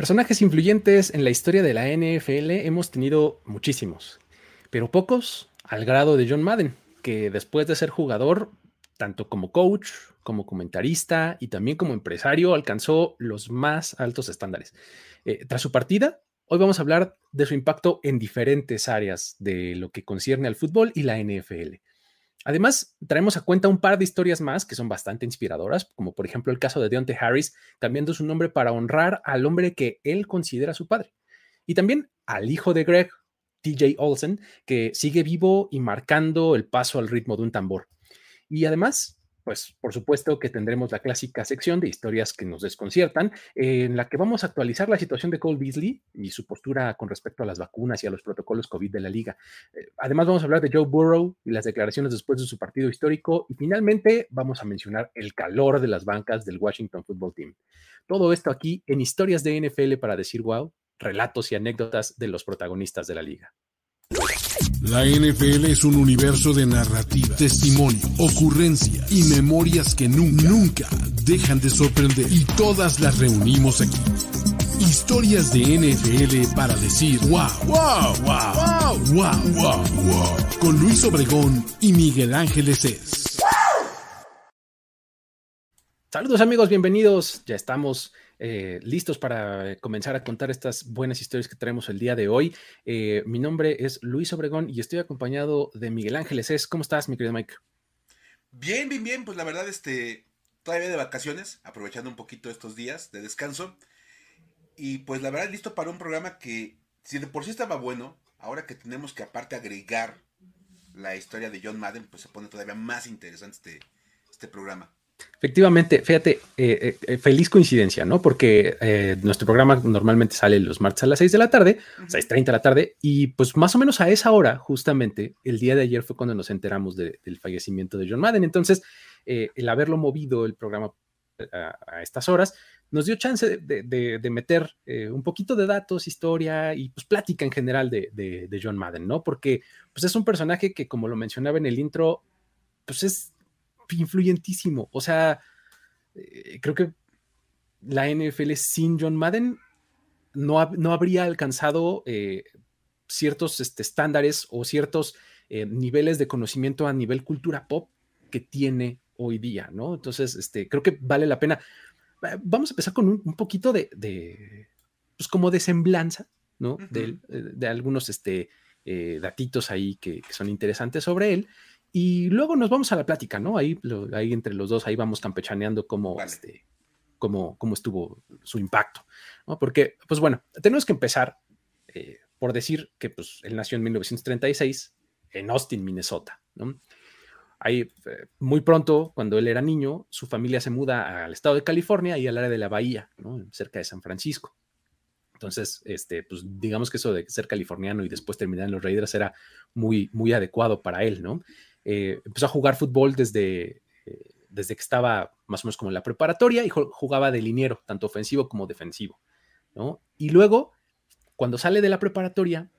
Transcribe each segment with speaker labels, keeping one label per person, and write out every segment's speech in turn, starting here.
Speaker 1: Personajes influyentes en la historia de la NFL hemos tenido muchísimos, pero pocos al grado de John Madden, que después de ser jugador, tanto como coach, como comentarista y también como empresario, alcanzó los más altos estándares. Eh, tras su partida, hoy vamos a hablar de su impacto en diferentes áreas de lo que concierne al fútbol y la NFL. Además, traemos a cuenta un par de historias más que son bastante inspiradoras, como por ejemplo el caso de Deontay Harris cambiando su nombre para honrar al hombre que él considera su padre. Y también al hijo de Greg, TJ Olsen, que sigue vivo y marcando el paso al ritmo de un tambor. Y además, pues por supuesto que tendremos la clásica sección de historias que nos desconciertan, en la que vamos a actualizar la situación de Cole Beasley y su postura con respecto a las vacunas y a los protocolos COVID de la liga. Eh, además vamos a hablar de Joe Burrow y las declaraciones después de su partido histórico y finalmente vamos a mencionar el calor de las bancas del Washington Football Team. Todo esto aquí en historias de NFL para decir wow, relatos y anécdotas de los protagonistas de la liga.
Speaker 2: La NFL es un universo de narrativa, testimonio, ocurrencia y memorias que nunca, dejan de sorprender. Y todas las reunimos aquí. Historias de NFL para decir wow, wow, wow, wow, wow, wow, wow. Con Luis Obregón y Miguel Ángeles es.
Speaker 1: Saludos amigos, bienvenidos. Ya estamos eh, listos para comenzar a contar estas buenas historias que traemos el día de hoy. Eh, mi nombre es Luis Obregón y estoy acompañado de Miguel Ángeles. Es, ¿Cómo estás, mi querido Mike?
Speaker 3: Bien, bien, bien. Pues la verdad, este, todavía de vacaciones, aprovechando un poquito estos días de descanso. Y pues la verdad, listo para un programa que, si de por sí estaba bueno, ahora que tenemos que aparte agregar la historia de John Madden, pues se pone todavía más interesante este, este programa.
Speaker 1: Efectivamente, fíjate, eh, eh, feliz coincidencia, ¿no? Porque eh, nuestro programa normalmente sale los martes a las 6 de la tarde, 6.30 de la tarde, y pues más o menos a esa hora, justamente, el día de ayer fue cuando nos enteramos del fallecimiento de John Madden. Entonces, el haberlo movido el programa a, estas horas, nos dio chance de, meter un poquito de datos, historia y pues plática en general de, de John Madden, ¿no? Porque pues es un personaje que, como lo mencionaba en el intro, pues es influyentísimo. O sea, eh, creo que la NFL sin John Madden no, no habría alcanzado eh, ciertos este, estándares o ciertos eh, niveles de conocimiento a nivel cultura pop que tiene hoy día, ¿no? Entonces, este, creo que vale la pena. Vamos a empezar con un, poquito de, pues como de semblanza, ¿no? de, algunos este, datitos ahí que, que, son interesantes sobre él. Y luego nos vamos a la plática, ¿no? Ahí, ahí entre los dos, ahí vamos campechaneando cómo, este, cómo, cómo estuvo su impacto, ¿no? Porque, pues bueno, tenemos que empezar eh, por decir que pues, él nació en 1936 en Austin, Minnesota, ¿no? Ahí, eh, muy pronto, cuando él era niño, su familia se muda al estado de California y al área de la bahía, ¿no? cerca de San Francisco. Entonces, este, pues digamos que eso de ser californiano y después terminar en los Raiders era muy, muy adecuado para él, ¿no? Eh, empezó a jugar fútbol desde, eh, desde que estaba más o menos como en la preparatoria y jugaba de liniero, tanto ofensivo como defensivo. ¿no? Y luego, cuando sale de la preparatoria,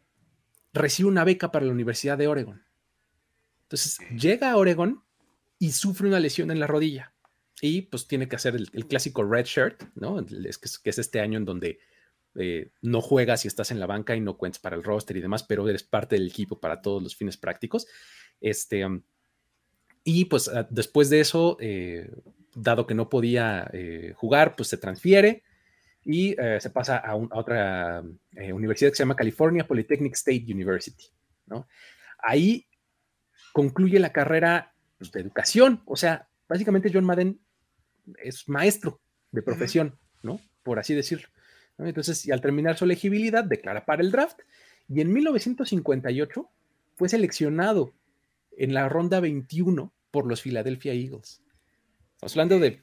Speaker 1: recibe una beca para la Universidad de Oregon. Entonces, llega a Oregon y sufre una lesión en la rodilla. Y pues tiene que hacer el, clásico red shirt, ¿no? Es que, es este año en donde eh, no juegas y estás en la banca y no cuentas para el roster y demás, pero eres parte del equipo para todos los fines prácticos. Este, y pues ah, después de eso, eh, dado que no podía eh, jugar, pues se transfiere y se pasa a, otra universidad que se llama California Polytechnic State University. ¿no? Ahí concluye la carrera pues, de educación, o sea, básicamente John Madden es maestro de profesión, ¿no? Por así decirlo. Entonces, y al terminar su elegibilidad, declara para el draft y en 1958 fue seleccionado en la ronda 21 por los Philadelphia Eagles. Estamos hablando de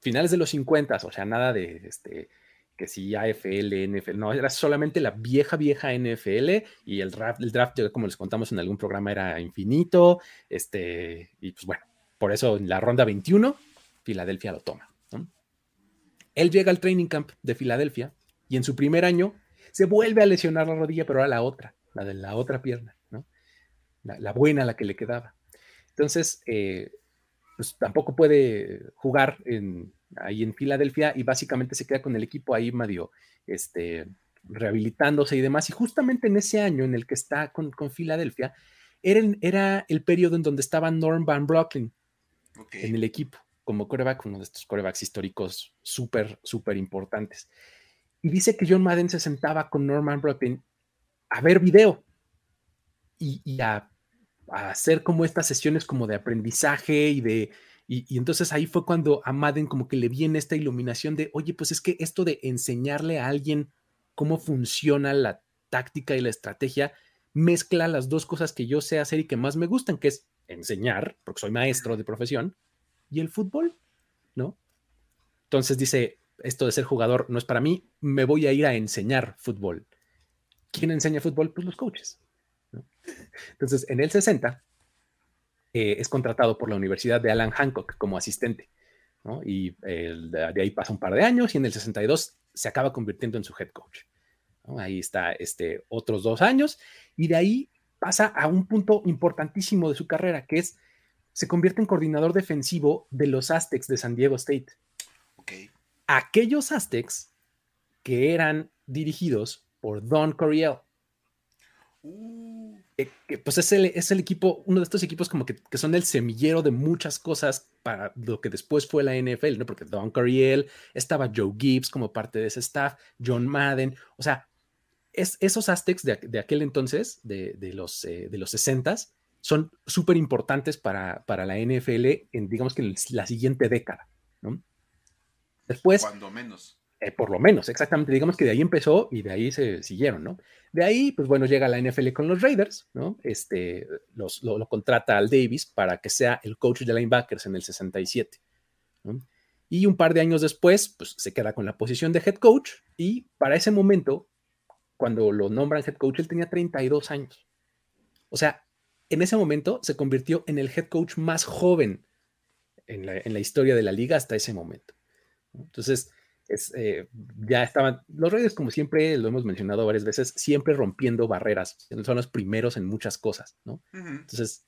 Speaker 1: finales de los 50, o sea, nada de este, que si AFL, NFL, no, era solamente la vieja, vieja NFL y el draft, el draft, como les contamos en algún programa, era infinito, este, y pues bueno, por eso en la ronda 21, Filadelfia lo toma. Él llega al training camp de Filadelfia y en su primer año se vuelve a lesionar la rodilla, pero ahora la otra, la de la otra pierna la, buena, la que le quedaba. Entonces, eh, pues tampoco puede jugar en, ahí en Filadelfia y básicamente se queda con el equipo ahí medio, este, rehabilitándose y demás. Y justamente en ese año en el que está con, con Filadelfia, era, era, el periodo en donde estaba Norm Van Brocklin en el equipo, como coreback, uno de estos corebacks históricos súper, súper importantes. Y dice que John Madden se sentaba con Norman Brocklin a ver video y, a, hacer como estas sesiones como de aprendizaje y de... Y, entonces ahí fue cuando a Madden como que le viene esta iluminación de, oye, pues es que esto de enseñarle a alguien cómo funciona la táctica y la estrategia, mezcla las dos cosas que yo sé hacer y que más me gustan, que es enseñar, porque soy maestro de profesión, y el fútbol, ¿no? Entonces dice, esto de ser jugador no es para mí, me voy a ir a enseñar fútbol. ¿Quién enseña fútbol? Pues los coaches. Entonces, en el 60 eh, es contratado por la Universidad de Alan Hancock como asistente. Y de, ahí pasa un par de años y en el 62 se acaba convirtiendo en su head coach. Ahí está este, otros dos años y de ahí pasa a un punto importantísimo de su carrera, que es, se convierte en coordinador defensivo de los Aztecs de San Diego State. Aquellos Aztecs que eran dirigidos por Don Coryell. Uh. Que, pues es el, es el, equipo, uno de estos equipos como que, que, son el semillero de muchas cosas para lo que después fue la NFL, ¿no? Porque Don Coryell, estaba Joe Gibbs como parte de ese staff, John Madden, o sea, es, esos Aztecs de, de aquel entonces, de, de los, eh, de los 60 son súper importantes para, para, la NFL en, digamos que en la siguiente década, ¿no? Después...
Speaker 3: Cuando menos.
Speaker 1: Eh, por lo menos, exactamente. Digamos que de ahí empezó y de ahí se siguieron, ¿no? De ahí, pues bueno, llega la NFL con los Raiders, ¿no? Este, los, lo, contrata al Davis para que sea el coach de linebackers en el 67, ¿no? Y un par de años después, pues se queda con la posición de head coach y para ese momento, cuando lo nombran head coach, él tenía 32 años. O sea, en ese momento se convirtió en el head coach más joven en la, en la historia de la liga hasta ese momento. Entonces, eh, ya estaban, los Raiders como siempre, lo hemos mencionado varias veces, siempre rompiendo barreras, son los primeros en muchas cosas, ¿no? Entonces,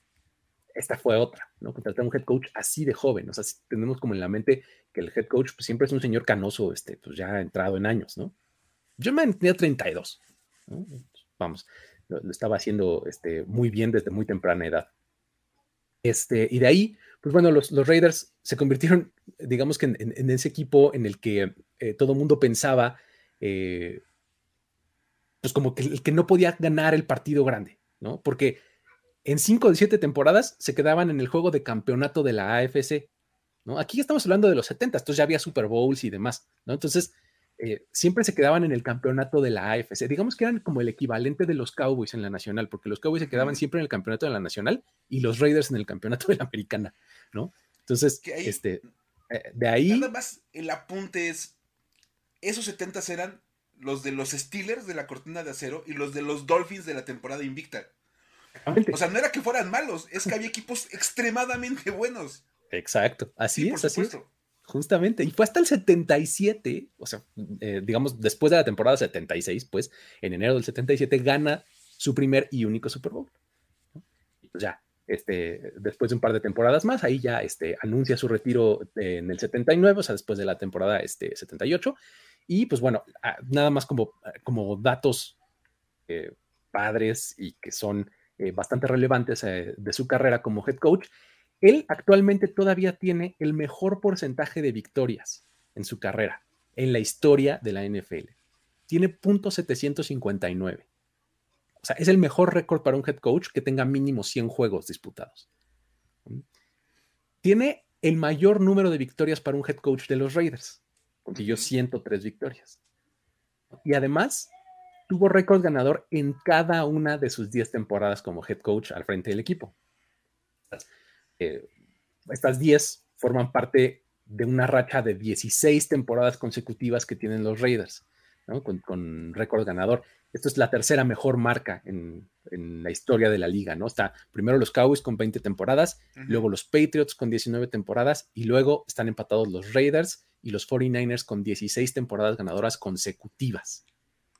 Speaker 1: esta fue otra, ¿no? Contratar un head coach así de joven, o sea, tenemos como en la mente que el head coach pues, siempre es un señor canoso, este, pues ya entrado en años, ¿no? Yo me tenía 32, ¿no? Vamos, lo, estaba haciendo este, muy bien desde muy temprana edad. Este, y de ahí, pues bueno, los, los Raiders se convirtieron, digamos que en, ese equipo en el que eh, todo mundo pensaba, eh, pues como que el que no podía ganar el partido grande, ¿no? Porque en cinco de siete temporadas se quedaban en el juego de campeonato de la AFC, ¿no? Aquí ya estamos hablando de los 70, entonces ya había Super Bowls y demás, ¿no? Entonces, eh, siempre se quedaban en el campeonato de la AFC. Digamos que eran como el equivalente de los Cowboys en la Nacional, porque los Cowboys se quedaban siempre en el campeonato de la Nacional y los Raiders en el campeonato de la Americana, ¿no? Entonces, este, eh, de ahí...
Speaker 3: Nada más el apunte es, esos 70 eran los de los Steelers de la cortina de acero y los de los Dolphins de la temporada invicta. O sea, no era que fueran malos, es que había equipos extremadamente buenos.
Speaker 1: Exacto, así es, así es. Justamente, y fue hasta el 77, o sea, eh, digamos, después de la temporada 76, pues, en enero del 77 gana su primer y único Super Bowl. Ya, este, después de un par de temporadas más, ahí ya este, anuncia su retiro en el 79, o sea, después de la temporada este, 78. Y pues bueno, ah, nada más como, como datos eh, padres y que son eh, bastante relevantes de su carrera como head coach. Él actualmente todavía tiene el mejor porcentaje de victorias en su carrera, en la historia de la NFL. Tiene .759. O sea, es el mejor récord para un head coach que tenga mínimo 100 juegos disputados. Tiene el mayor número de victorias para un head coach de los Raiders. Consiguió 103 victorias. Y además, tuvo récord ganador en cada una de sus 10 temporadas como head coach al frente del equipo. Eh, estas 10 forman parte de una racha de 16 temporadas consecutivas que tienen los Raiders, con, récord ganador. Esto es la tercera mejor marca en, la historia de la liga, ¿no? Está primero los Cowboys con 20 temporadas, luego los Patriots con 19 temporadas y luego están empatados los Raiders y los 49ers con 16 temporadas ganadoras consecutivas.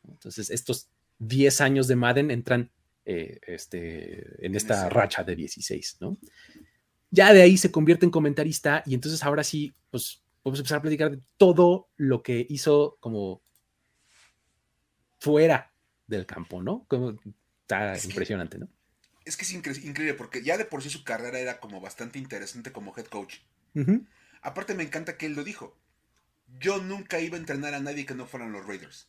Speaker 1: Entonces, estos 10 años de Madden entran eh, este, en esta racha de 16, ¿no? Ya de ahí se convierte en comentarista y entonces ahora sí, pues podemos empezar a platicar de todo lo que hizo como fuera del campo, ¿no? Como, está impresionante, ¿no?
Speaker 3: Es que es increíble porque ya de por sí su carrera era como bastante interesante como head coach. Aparte me encanta que él lo dijo. Yo nunca iba a entrenar a nadie que no fueran los Raiders.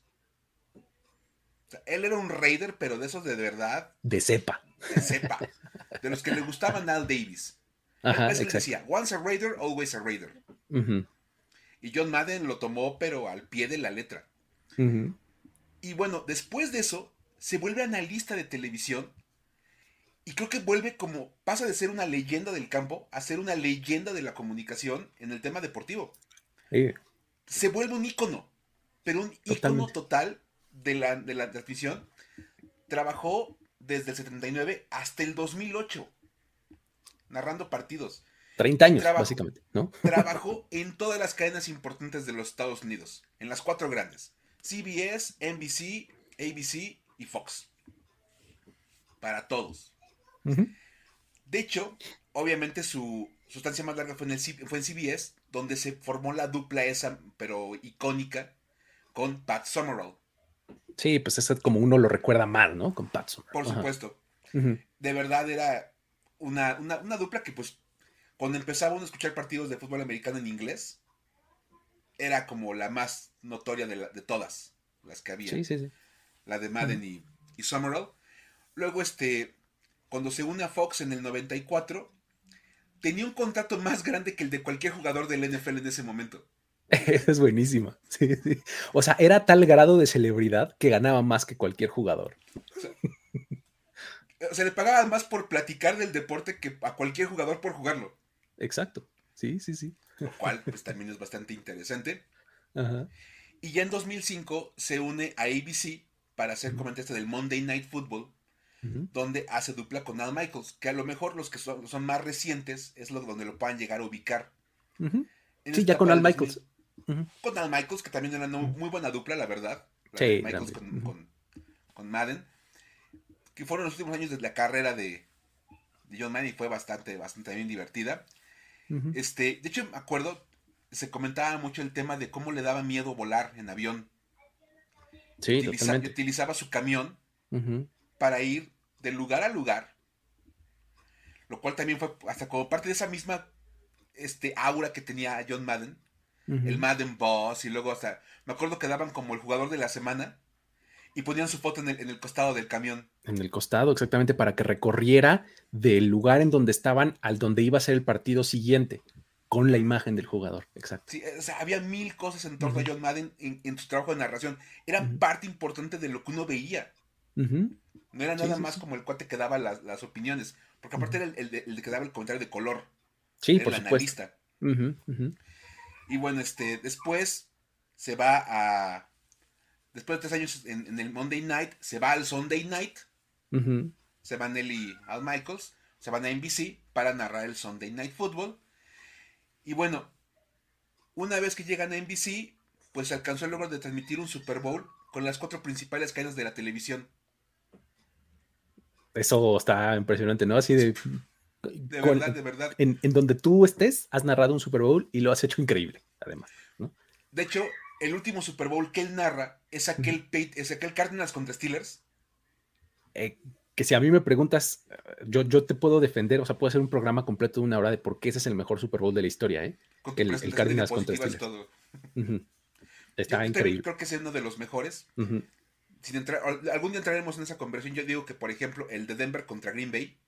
Speaker 3: O sea, él era un Raider, pero de esos de verdad.
Speaker 1: De cepa.
Speaker 3: De cepa. de los que le gustaban Al Davis. Ajá, decía, once a Raider, always a Raider. Y John Madden lo tomó, pero al pie de la letra. Y bueno, después de eso, se vuelve analista de televisión y creo que vuelve como, pasa de ser una leyenda del campo a ser una leyenda de la comunicación en el tema deportivo. Se vuelve un ícono, pero un ícono total de la, de la transmisión. Trabajó desde el 79 hasta el 2008, narrando partidos.
Speaker 1: 30 años, básicamente, ¿no?
Speaker 3: trabajó en todas las cadenas importantes de los Estados Unidos, en las cuatro grandes. CBS, NBC, ABC y Fox. Para todos. De hecho, obviamente su sustancia más larga fue en, el, fue en CBS, donde se formó la dupla esa, pero icónica, con Pat Summerall.
Speaker 1: Sí, pues es como uno lo recuerda mal, ¿no? Con Pat Summerall.
Speaker 3: Por supuesto. De verdad era una, dupla que, pues, cuando empezaba uno a escuchar partidos de fútbol americano en inglés, era como la más notoria de, de todas las que había.
Speaker 1: Sí, sí, sí.
Speaker 3: La de Madden y, y Summerall. Luego, este, cuando se une a Fox en el 94, tenía un contrato más grande que el de cualquier jugador del NFL en ese momento.
Speaker 1: es buenísima. Sí, sí. O sea, era tal grado de celebridad que ganaba más que cualquier jugador.
Speaker 3: O sea, le pagaban más por platicar del deporte que a cualquier jugador por jugarlo.
Speaker 1: Exacto. Sí, sí, sí.
Speaker 3: Lo cual pues, también es bastante interesante. Y ya en 2005 se une a ABC para ser comentarista del Monday Night Football, donde hace dupla con Al Michaels, que a lo mejor los que son, más recientes es lo donde lo puedan llegar a ubicar.
Speaker 1: Sí, ya con Al Michaels.
Speaker 3: Con Al Michaels, que también era una muy buena dupla, la verdad. sí, Michaels con, Madden. Que fueron los últimos años de la carrera de, John Madden y fue bastante, bastante bien divertida. Este, de hecho, me acuerdo, se comentaba mucho el tema de cómo le daba miedo volar en avión.
Speaker 1: Sí,
Speaker 3: Utilizaba su camión para ir de lugar a lugar. Lo cual también fue hasta como parte de esa misma este, aura que tenía John Madden. El Madden Boss. Y luego hasta. Me acuerdo que daban como el jugador de la semana. Y ponían su foto en el, en el costado del camión.
Speaker 1: En el costado, exactamente, para que recorriera del lugar en donde estaban al donde iba a ser el partido siguiente con la imagen del jugador, exacto.
Speaker 3: Sí, o sea, había mil cosas en torno a John Madden en, su trabajo de narración. Eran parte importante de lo que uno veía. No era nada más como el cuate que daba las, opiniones, porque aparte era el, de, que daba el comentario de color.
Speaker 1: Sí, por el analista.
Speaker 3: Y bueno, este, después se va a. Después de tres años en, el Monday Night, se va al Sunday Night. Se van él y Al Michaels. Se van a NBC para narrar el Sunday Night Football. Y bueno, una vez que llegan a NBC, pues se alcanzó el logro de transmitir un Super Bowl con las cuatro principales cadenas de la televisión.
Speaker 1: Eso está impresionante, ¿no? Así de...
Speaker 3: De verdad, de verdad.
Speaker 1: En, donde tú estés, has narrado un Super Bowl y lo has hecho increíble, además. ¿no?
Speaker 3: De hecho, el último Super Bowl que él narra es aquel, es aquel Cardinals contra Steelers.
Speaker 1: Eh, que si a mí me preguntas, yo, yo te puedo defender, o sea, puedo hacer un programa completo de una hora de por qué ese es el mejor Super Bowl de la historia, ¿eh? El, el Cardinals contra Steelers. Está increíble.
Speaker 3: Creo que es uno de los mejores. Sin entrar, algún día entraremos en esa conversión. Yo digo que, por ejemplo, el de Denver contra Green Bay,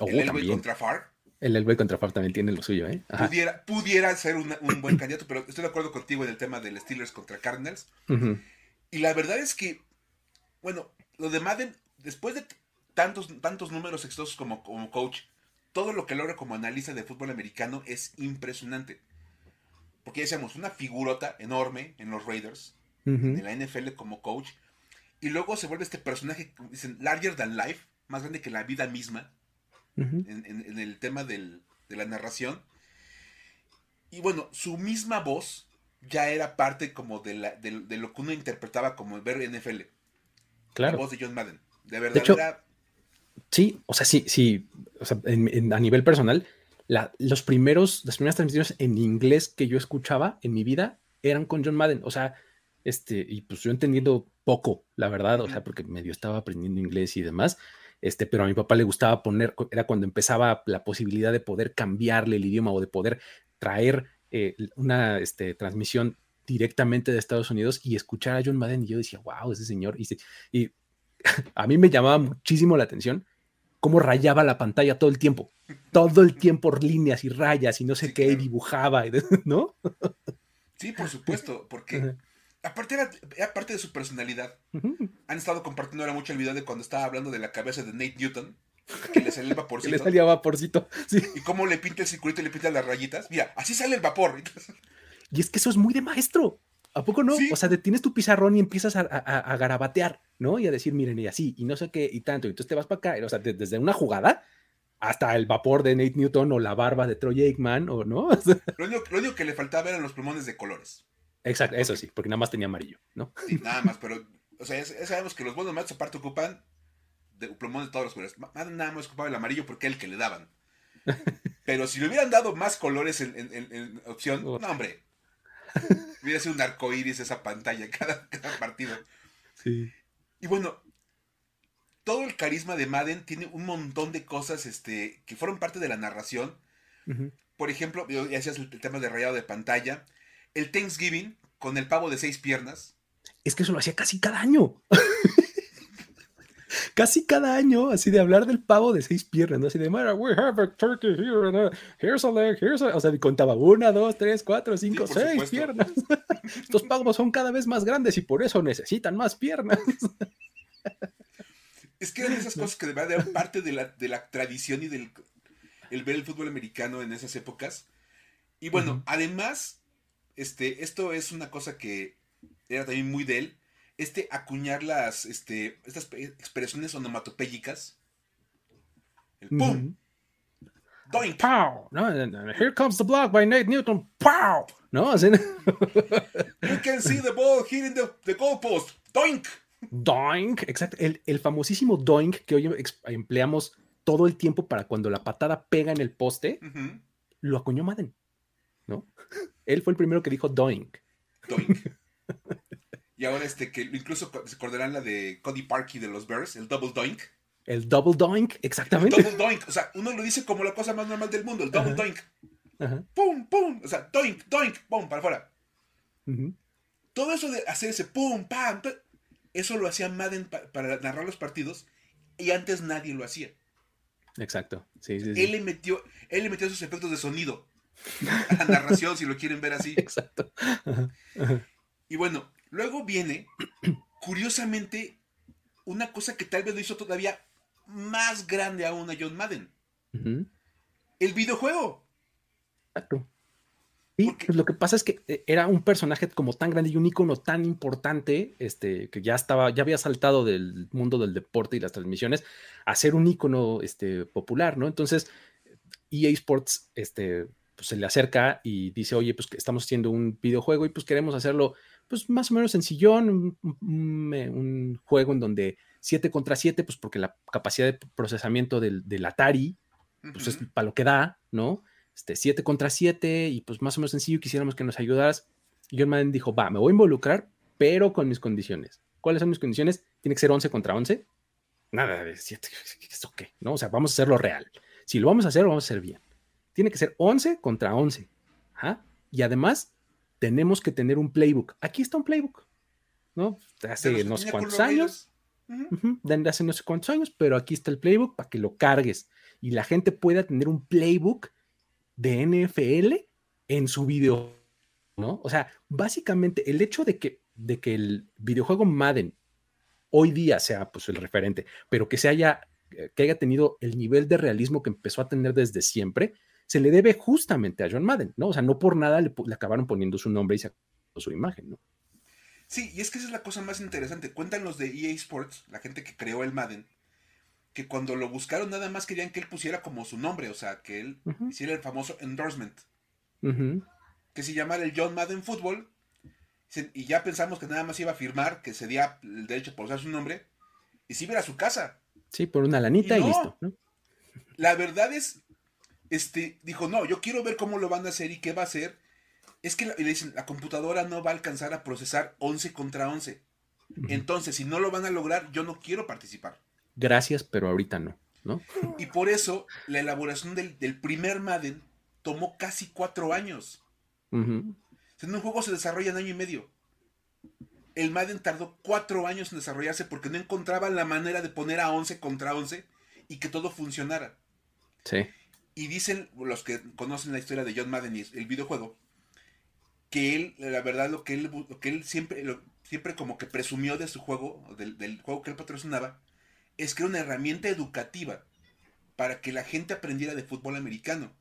Speaker 1: oh, el Elway
Speaker 3: contra Far.
Speaker 1: El Elway contra Far también tiene lo suyo, ¿eh?
Speaker 3: Pudiera, pudiera ser un buen candidato, pero estoy de acuerdo contigo en el tema del Steelers contra Cardinals. Y la verdad es que, bueno, lo de Madden después de tantos, tantos números exitosos como, como coach, todo lo que logra como analista de fútbol americano es impresionante. Porque ya decíamos, una figurota enorme en los Raiders, en la NFL como coach, y luego se vuelve este personaje, dicen, larger than life, más grande que la vida misma, en, el tema de la narración. Y bueno, su misma voz ya era parte como de, la, de, lo que uno interpretaba como ver NFL.
Speaker 1: Claro.
Speaker 3: La voz de John Madden. De verdad
Speaker 1: Sí, o sea, sí, sí, o sea, a nivel personal, los primeros, las primeras transmisiones en inglés que yo escuchaba en mi vida eran con John Madden. O sea, este, y pues yo entendiendo poco, la verdad, o sea, porque medio estaba aprendiendo inglés y demás. Este, pero a mi papá le gustaba poner, era cuando empezaba la posibilidad de poder cambiarle el idioma o de poder traer eh, una este, transmisión directamente de Estados Unidos y escuchar a John Madden y yo decía, wow, ese señor. Y, y a mí me llamaba muchísimo la atención cómo rayaba la pantalla todo el tiempo, todo el tiempo líneas y rayas y no sé qué, dibujaba, ¿no?
Speaker 3: Sí, por supuesto, porque aparte era, parte de su personalidad. Han estado compartiendo ahora mucho el video de cuando estaba hablando de la cabeza de Nate Newton, que le salía el vaporcito.
Speaker 1: le salía vaporcito, sí.
Speaker 3: Y cómo le pinta el circulito y le pinta las rayitas. Mira, así sale el vapor.
Speaker 1: Y es que eso es muy de maestro. ¿A poco no? O sea, detienes tu pizarrón y empiezas a, garabatear, ¿no? Y a decir, miren, y así, y no sé qué, y tanto. Y entonces te vas para acá. O sea, desde una jugada hasta el vapor de Nate Newton o la barba de Troy Aikman, o no.
Speaker 3: lo, único, que le faltaba eran los pulmones de colores.
Speaker 1: Exacto, eso sí, porque nada más tenía amarillo, ¿no?
Speaker 3: Sí, nada más, pero, o sea, ya sabemos que los buenos matos aparte ocupan de pulmones de todos los colores. Nada más ocupaba el amarillo porque era el que le daban. Pero si le hubieran dado más colores en, opción, no, hombre. Hubiera sido un arcoíris esa pantalla cada, cada partido.
Speaker 1: Sí.
Speaker 3: Y bueno, todo el carisma de Madden tiene un montón de cosas este, que fueron parte de la narración. Por ejemplo, ya decías el, tema de rayado de pantalla. El Thanksgiving con el pavo de seis piernas.
Speaker 1: Es que eso lo hacía casi cada año. casi cada año, así de hablar del pavo de seis piernas, ¿no? Así de, we have a turkey here, here's a leg, here's a... O sea, contaba una, dos, tres, cuatro, cinco, seis piernas. Estos pavos son cada vez más grandes y por eso necesitan más piernas.
Speaker 3: Es que eran esas cosas que de verdad eran parte de la, de la tradición y del el ver el fútbol americano en esas épocas. Y bueno, además, este, esto es una cosa que era también muy de él. Este acuñar las, este, estas expresiones onomatopéyicas. El pum.
Speaker 1: Doink. Pow. No, here comes the block by Nate Newton. Pow. No, así.
Speaker 3: you can see the ball hitting the, the goalpost. Doink.
Speaker 1: Doink, exacto. El, famosísimo doink que hoy empleamos todo el tiempo para cuando la patada pega en el poste, lo acuñó Madden, ¿no? Él fue el primero que dijo doink.
Speaker 3: Doink. y ahora este, que incluso se acordarán la de Cody Parkey de los Bears, el double doink.
Speaker 1: El double doink, exactamente.
Speaker 3: El double doink, o sea, uno lo dice como la cosa más normal del mundo, el double doink. Pum, pum, o sea, doink, doink, pum, para afuera. Todo eso de hacer ese pum, pam, eso lo hacía Madden para narrar los partidos y antes nadie lo hacía.
Speaker 1: Exacto.
Speaker 3: Él, le metió, él le metió esos efectos de sonido a la narración, si lo quieren ver así.
Speaker 1: Exacto.
Speaker 3: Y bueno, luego viene, curiosamente, una cosa que tal vez lo hizo todavía más grande aún a John Madden. El videojuego.
Speaker 1: Exacto. Sí, pues lo que pasa es que eh, era un personaje como tan grande y un icono tan importante, este, que ya estaba, ya había saltado del mundo del deporte y las transmisiones a ser un icono este, popular, ¿no? Entonces, EA Sports este, pues, se le acerca y dice, oye, pues estamos haciendo un videojuego y pues queremos hacerlo, pues más o menos sencillón, un, juego en donde 7 contra 7, pues porque la capacidad de procesamiento del, Atari, pues es para lo que da, ¿no? este, 7 contra 7 y pues más o menos sencillo, quisiéramos que nos ayudaras. Y John Madden dijo, va, me voy a involucrar, pero con mis condiciones. ¿Cuáles son mis condiciones? Tiene que ser 11 contra 11. Nada de 7, ¿eso qué? ¿No? O sea, vamos a hacerlo real. Si lo vamos a hacer, lo vamos a hacer bien. Tiene que ser 11 contra 11. Y además, tenemos que tener un playbook. Aquí está un playbook, ¿no? Hace no sé cuántos años. hace no sé cuántos años, pero aquí está el playbook para que lo cargues y la gente pueda tener un playbook de NFL en su video, ¿no? O sea, básicamente el hecho de que, de que el videojuego Madden hoy día sea pues el referente, pero que se haya, eh, que haya tenido el nivel de realismo que empezó a tener desde siempre, se le debe justamente a John Madden, ¿no? O sea, no por nada le, acabaron poniendo su nombre y se su imagen, ¿no?
Speaker 3: Sí, y es que esa es la cosa más interesante. Cuentan los de EA Sports, la gente que creó el Madden, que cuando lo buscaron nada más querían que él pusiera como su nombre, o sea, que él hiciera el famoso endorsement. Que se llamara el John Madden Football. Y ya pensamos que nada más iba a firmar que se diera el derecho por usar su nombre. Y si iba a su casa.
Speaker 1: Sí, por una lanita y, listo.
Speaker 3: La verdad es, este, dijo, no, yo quiero ver cómo lo van a hacer y qué va a hacer. Es que le dicen, la computadora no va a alcanzar a procesar 11 contra 11. Entonces, si no lo van a lograr, yo no quiero participar.
Speaker 1: Gracias, pero ahorita no, ¿no?
Speaker 3: Y por eso la elaboración del, primer Madden tomó casi cuatro años. en un juego se desarrolla en año y medio. El Madden tardó cuatro años en desarrollarse porque no encontraban la manera de poner a 11 contra 11 y que todo funcionara.
Speaker 1: Sí.
Speaker 3: Y dicen los que conocen la historia de John Madden y el videojuego, que él, la verdad, lo que él, que él siempre, siempre como que presumió de su juego, del, del, juego que él patrocinaba, es que era una herramienta educativa para que la gente aprendiera de fútbol americano.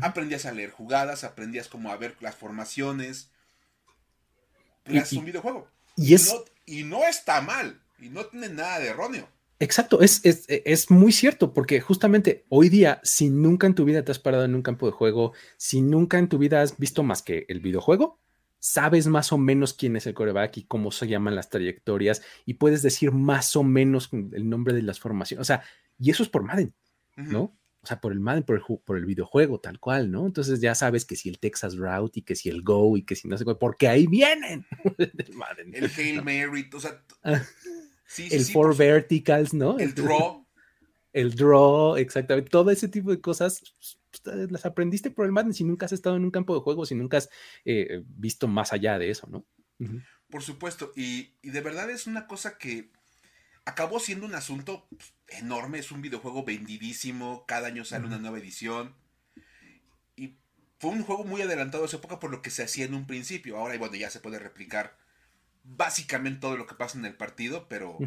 Speaker 3: Aprendías a leer jugadas, aprendías como a ver las formaciones. Es un videojuego.
Speaker 1: Y, es...
Speaker 3: no, y no está mal, y no tiene nada de erróneo.
Speaker 1: Exacto, es, es, muy cierto, porque justamente hoy día, si nunca en tu vida te has parado en un campo de juego, si nunca en tu vida has visto más que el videojuego, sabes más o menos quién es el coreback y cómo se llaman las trayectorias y puedes decir más o menos el nombre de las formaciones. O sea, y eso es por Madden, ¿no? O sea, por el Madden, por el, por el videojuego, tal cual, ¿no? Entonces ya sabes que si el Texas Route y que si el Go y que si no sé cuál, porque ahí vienen.
Speaker 3: el Hail Mary, o sea,
Speaker 1: el Four Verticals, ¿no?
Speaker 3: El Draw.
Speaker 1: El Draw, exactamente. Todo ese tipo de cosas pues, las aprendiste por el Madden si nunca has estado en un campo de juego, si nunca has eh, visto más allá de eso, ¿no?
Speaker 3: Por supuesto, y, de verdad es una cosa que acabó siendo un asunto pues, enorme, es un videojuego vendidísimo, cada año sale una nueva edición. Y fue un juego muy adelantado a su época por lo que se hacía en un principio. Ahora, bueno, ya se puede replicar básicamente todo lo que pasa en el partido, pero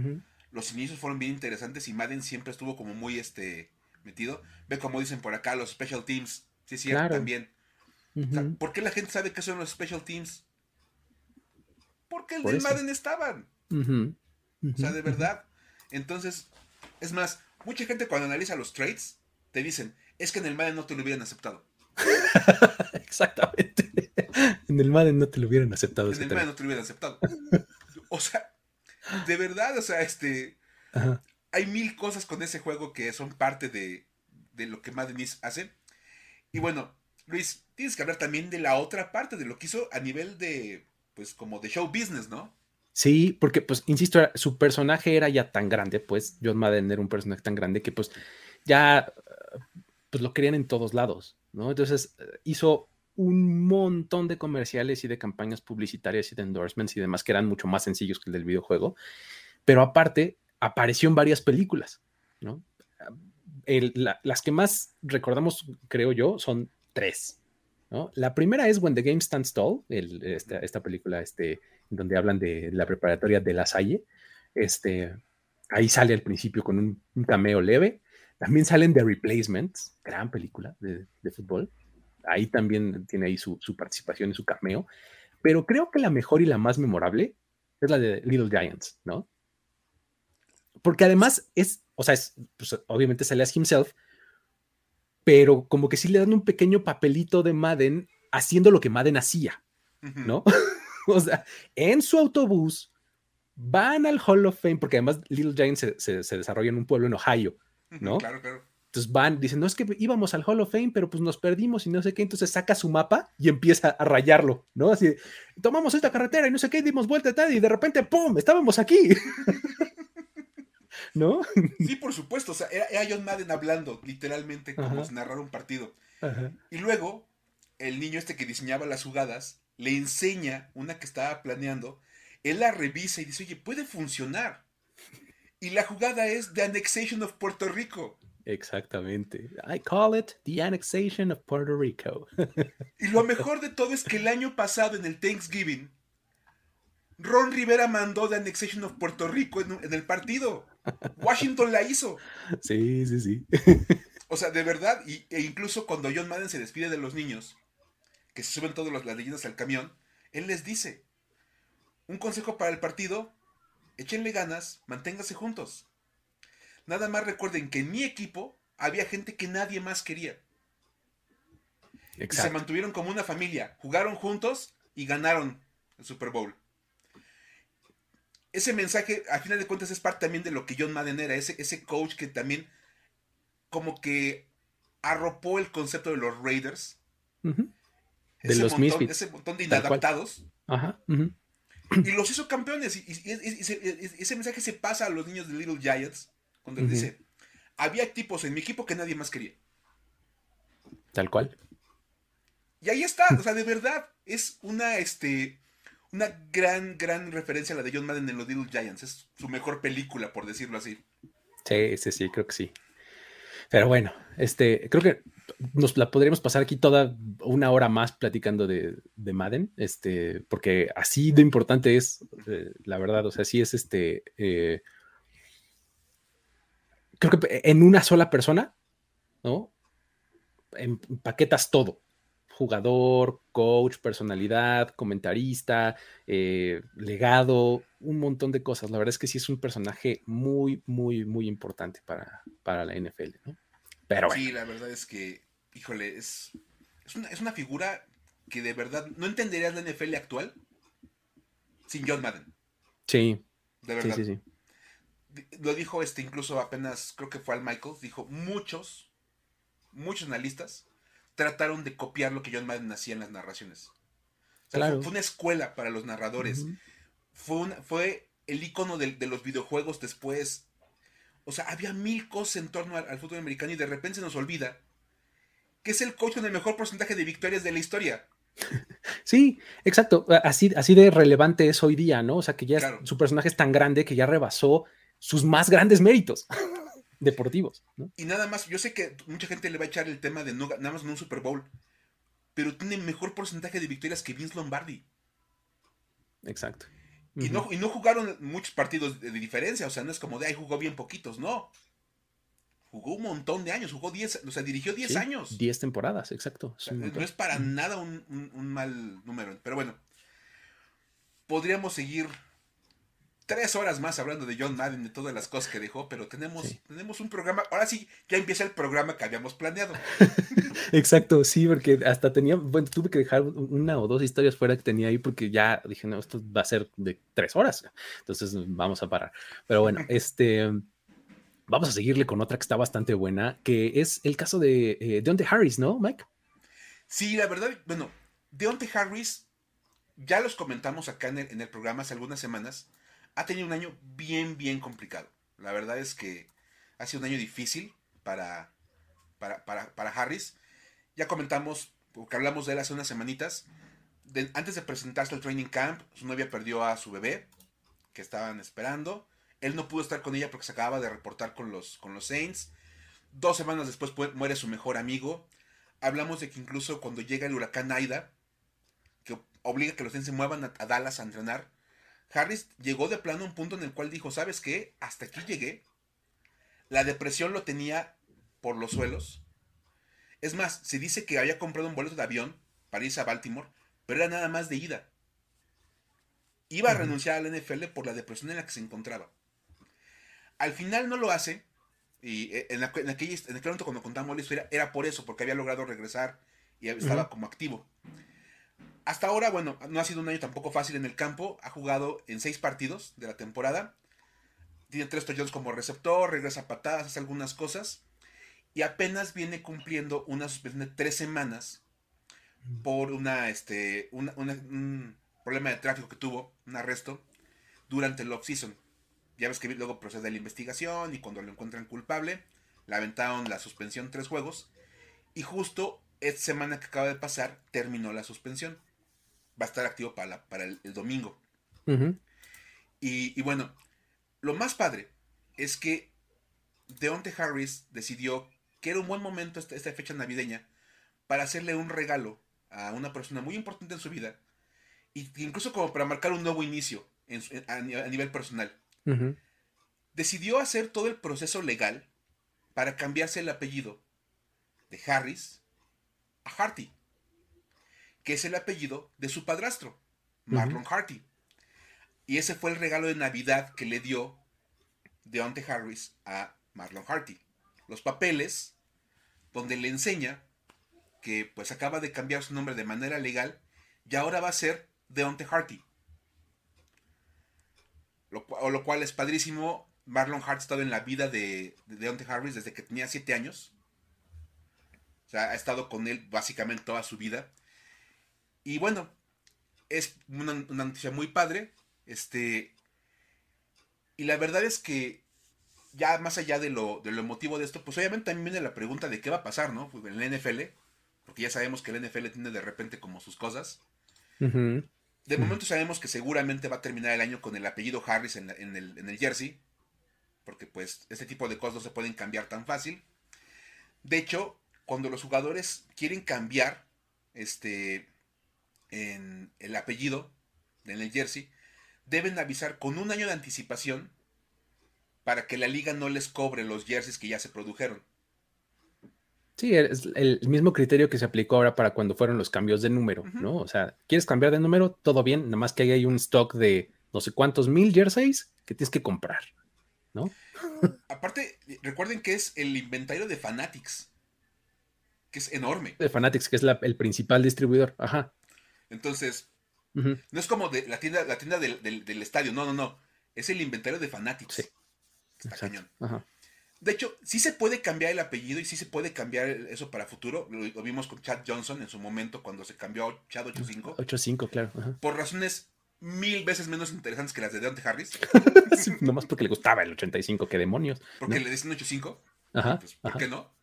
Speaker 3: los inicios fueron bien interesantes y Madden siempre estuvo como muy este metido. Ve como dicen por acá, los special teams, sí es cierto también. ¿Por qué la gente sabe qué son los special teams? Porque el del Madden estaban. O sea, de verdad. Entonces, es más, mucha gente cuando analiza los trades, te dicen, es que en el Madden no te lo hubieran aceptado.
Speaker 1: Exactamente. En el Madden no te lo hubieran aceptado.
Speaker 3: En el Madden no te lo hubieran aceptado. O sea, de verdad, o sea, este. Hay mil cosas con ese juego que son parte de, lo que Madden hace. Y bueno, Luis, tienes que hablar también de la otra parte, de lo que hizo a nivel de, pues, como de show business, ¿no?
Speaker 1: Sí, porque, pues, insisto, su personaje era ya tan grande, pues, John Madden era un personaje tan grande que, pues, ya, pues, lo querían en todos lados, ¿no? Entonces, hizo un montón de comerciales y de campañas publicitarias y de endorsements y demás que eran mucho más sencillos que el del videojuego. Pero aparte, apareció en varias películas, ¿no? las que más recordamos, creo yo, son tres. ¿no? La primera es When the Game Stands Tall, esta, película este, donde hablan de la preparatoria de La Salle. Este, ahí sale al principio con un, cameo leve. También salen The Replacements, gran película de, de fútbol ahí también tiene ahí su, participación y su cameo. Pero creo que la mejor y la más memorable es la de Little Giants, ¿no? Porque además es, o sea, es, pues, obviamente sale as himself, pero como que sí le dan un pequeño papelito de Madden haciendo lo que Madden hacía, ¿no? o sea, en su autobús van al Hall of Fame, porque además Little Giants se, se desarrolla en un pueblo en Ohio, ¿no?
Speaker 3: Claro, claro.
Speaker 1: Entonces van, dicen, no es que íbamos al Hall of Fame, pero pues nos perdimos y no sé qué. Entonces saca su mapa y empieza a rayarlo, ¿no? Así, tomamos esta carretera y no sé qué, dimos vuelta tal, y de repente, ¡pum! Estábamos aquí. ¿No?
Speaker 3: Sí, por supuesto. O sea, era, John Madden hablando, literalmente, como si narrara un partido. Y luego, el niño este que diseñaba las jugadas le enseña una que estaba planeando. Él la revisa y dice, oye, puede funcionar. Y la jugada es The Annexation of Puerto Rico.
Speaker 1: Exactamente. I call it the annexation of Puerto Rico.
Speaker 3: y lo mejor de todo es que el año pasado en el Thanksgiving, Ron Rivera mandó The Annexation of Puerto Rico en, el partido. Washington la hizo.
Speaker 1: Sí, sí, sí.
Speaker 3: o sea, de verdad, y, e incluso cuando John Madden se despide de los niños, que se suben todas las leyendas al camión, él les dice, un consejo para el partido, échenle ganas, manténgase juntos. Nada más recuerden que en mi equipo había gente que nadie más quería. Y se mantuvieron como una familia, jugaron juntos y ganaron el Super Bowl. Ese mensaje, a final de cuentas, es parte también de lo que John Madden era, ese, ese coach que también como que arropó el concepto de los Raiders.
Speaker 1: De
Speaker 3: ese
Speaker 1: los
Speaker 3: montón,
Speaker 1: Misfits.
Speaker 3: Ese montón de inadaptados.
Speaker 1: Ajá.
Speaker 3: Y los hizo campeones. Y, y- y- y- ese, ese mensaje se pasa a los niños de Little Giants.
Speaker 1: Ujú.
Speaker 3: les dice, había tipos en mi equipo que nadie más quería.
Speaker 1: Tal cual.
Speaker 3: Y ahí está. O sea, de verdad, es una, este, una gran, gran referencia a la de John Madden en los Little Giants. Es su mejor película, por decirlo así.
Speaker 1: Sí, sí, sí, creo que sí. Pero bueno, este, creo que nos la podríamos pasar aquí toda una hora más platicando de, de Madden, este, porque así de importante es, eh, la verdad, o sea, sí es este, eh, creo que en una sola persona, ¿no? Empaquetas todo. Jugador, coach, personalidad, comentarista, eh, legado, un montón de cosas. La verdad es que sí es un personaje muy, muy, muy importante para, para la NFL, ¿no? Pero bueno,
Speaker 3: Sí, la verdad es que, híjole, es, es, una, es una figura que de verdad no entenderías la NFL actual sin John Madden.
Speaker 1: sí,
Speaker 3: De
Speaker 1: sí,
Speaker 3: verdad.
Speaker 1: sí, sí.
Speaker 3: Di- Lo dijo este incluso apenas, creo que fue al Michael, dijo, muchos, muchos analistas trataron de copiar lo que John Madden hacía en las narraciones. O sea,
Speaker 1: Claro.
Speaker 3: fue, fue una escuela para los narradores. Fue, una- fue el icono de, de los videojuegos después. O sea, había mil cosas en torno al, al fútbol americano y de repente se nos olvida que es el coach con el mejor porcentaje de victorias de la historia.
Speaker 1: Sí, exacto. Así, así de relevante es hoy día, ¿no? O sea, que ya es- su personaje es tan grande que ya rebasó sus más grandes méritos deportivos, ¿no?
Speaker 3: Y nada más, yo sé que mucha gente le va a echar el tema de no, nada más en un Super Bowl, pero tiene mejor porcentaje de victorias que Vince Lombardi.
Speaker 1: Exacto.
Speaker 3: Y, no, y no jugaron muchos partidos de, de diferencia, o sea, no es como de ahí jugó bien poquitos, no. Jugó un montón de años, jugó 10, o sea, dirigió 10
Speaker 1: Sí,
Speaker 3: años.
Speaker 1: 10 temporadas, exacto.
Speaker 3: O
Speaker 1: Es
Speaker 3: sea,
Speaker 1: un
Speaker 3: no es para nada un, un- un mal número, pero bueno. Podríamos seguir tres horas más hablando de John Madden, de todas las cosas que dejó, pero tenemos,
Speaker 1: Sí.
Speaker 3: tenemos un programa, ahora sí, ya empieza el programa que habíamos planeado.
Speaker 1: Exacto, sí, porque hasta tenía, bueno, tuve que dejar una o dos historias fuera que tenía ahí porque ya dije, no, esto va a ser de tres horas, entonces vamos a parar. Pero bueno, este, vamos a seguirle con otra que está bastante buena, que es el caso de eh, Deontay Harris, ¿no, Mike?
Speaker 3: Sí, la verdad, bueno, Deontay Harris, ya los comentamos acá en el, en el programa hace algunas semanas, ha tenido un año bien, bien complicado. La verdad es que ha sido un año difícil para, para, para, para Harris. Ya comentamos, porque hablamos de él hace unas semanitas, antes de presentarse al training camp, su novia perdió a su bebé, que estaban esperando. Él no pudo estar con ella porque se acababa de reportar con los, con los Saints. Dos semanas después pu- muere su mejor amigo. Hablamos de que incluso cuando llega el huracán Aida, que obliga a que los Saints se muevan a Dallas a entrenar, Harris llegó de plano a un punto en el cual dijo, ¿sabes qué? Hasta aquí llegué. La depresión lo tenía por los suelos. Es más, se dice que había comprado un boleto de avión para irse a Baltimore, pero era nada más de ida. Iba a renunciar a la NFL por la depresión en la que se encontraba. Al final no lo hace, y eh, en, aqu- en aquella, en aquel momento cuando contamos la historia, era por eso, porque había logrado regresar y estaba como activo. Hasta ahora, bueno, no ha sido un año tampoco fácil en el campo. Ha jugado en seis partidos de la temporada. Tiene tres touchdowns como receptor, regresa patadas, hace algunas cosas. Y apenas viene cumpliendo una suspensión de tres semanas por una, este, una- una- un problema de tráfico que tuvo, un arresto, durante el off-season. Ya ves que luego procede la investigación y cuando lo encuentran culpable, le aventaron la suspensión tres juegos. Y justo esta semana que acaba de pasar, terminó la suspensión. Va a estar activo para, la- para el, el domingo. Y, y bueno, lo más padre es que Deontay Harris decidió que era un buen momento esta, esta fecha navideña para hacerle un regalo a una persona muy importante en su vida. Y incluso como para marcar un nuevo inicio en su- a, ni- a nivel personal. Decidió hacer todo el proceso legal para cambiarse el apellido de Harris a Harty, que es el apellido de su padrastro, Marlon Harty. Y ese fue el regalo de Navidad que le dio Deontay Harris a Marlon Harty. Los papeles donde le enseña que pues acaba de cambiar su nombre de manera legal y ahora va a ser Deontay Harty. Lo, lo cual es padrísimo. Marlon Hart ha estado en la vida de, de Deontay Harris desde que tenía 7 años. O sea, ha estado con él básicamente toda su vida. Y bueno, es una, una noticia muy padre. Este. Y la verdad es que ya más allá de lo, de lo emotivo de esto, pues obviamente también viene la pregunta de qué va a pasar, ¿no? Pues en la NFL, porque ya sabemos que el NFL tiene de repente como sus cosas. De momento sabemos que seguramente va a terminar el año con el apellido Harris en, el, en, el, jersey, porque pues este tipo de cosas no se pueden cambiar tan fácil. De hecho, cuando los jugadores quieren cambiar este en el apellido en el jersey, deben avisar con un año de anticipación para que la liga no les cobre los jerseys que ya se produjeron.
Speaker 1: Sí, es el mismo criterio que se aplicó ahora para cuando fueron los cambios de número, ¿no? O sea, ¿quieres cambiar de número? Todo bien, nada más que ahí hay un stock de no sé cuántos mil jerseys que tienes que comprar, ¿no?
Speaker 3: Aparte, recuerden que es el inventario de Fanatics, que es enorme.
Speaker 1: De Fanatics, que es el principal distribuidor, ajá.
Speaker 3: Entonces, no es como de la tienda, la tienda del, del, estadio, no, no, no. Es el inventario de Fanatics. Sí. Está cañón. De hecho, sí se puede cambiar el apellido y sí se puede cambiar eso para futuro. Lo, vimos con Chad Johnson en su momento cuando se cambió a Chad 85.
Speaker 1: 85, claro.
Speaker 3: Por razones mil veces menos interesantes que las de Deontay Harris.
Speaker 1: nomás porque le gustaba el 85, qué demonios.
Speaker 3: Porque le dicen 85. Ajá, pues, ¿Por qué no?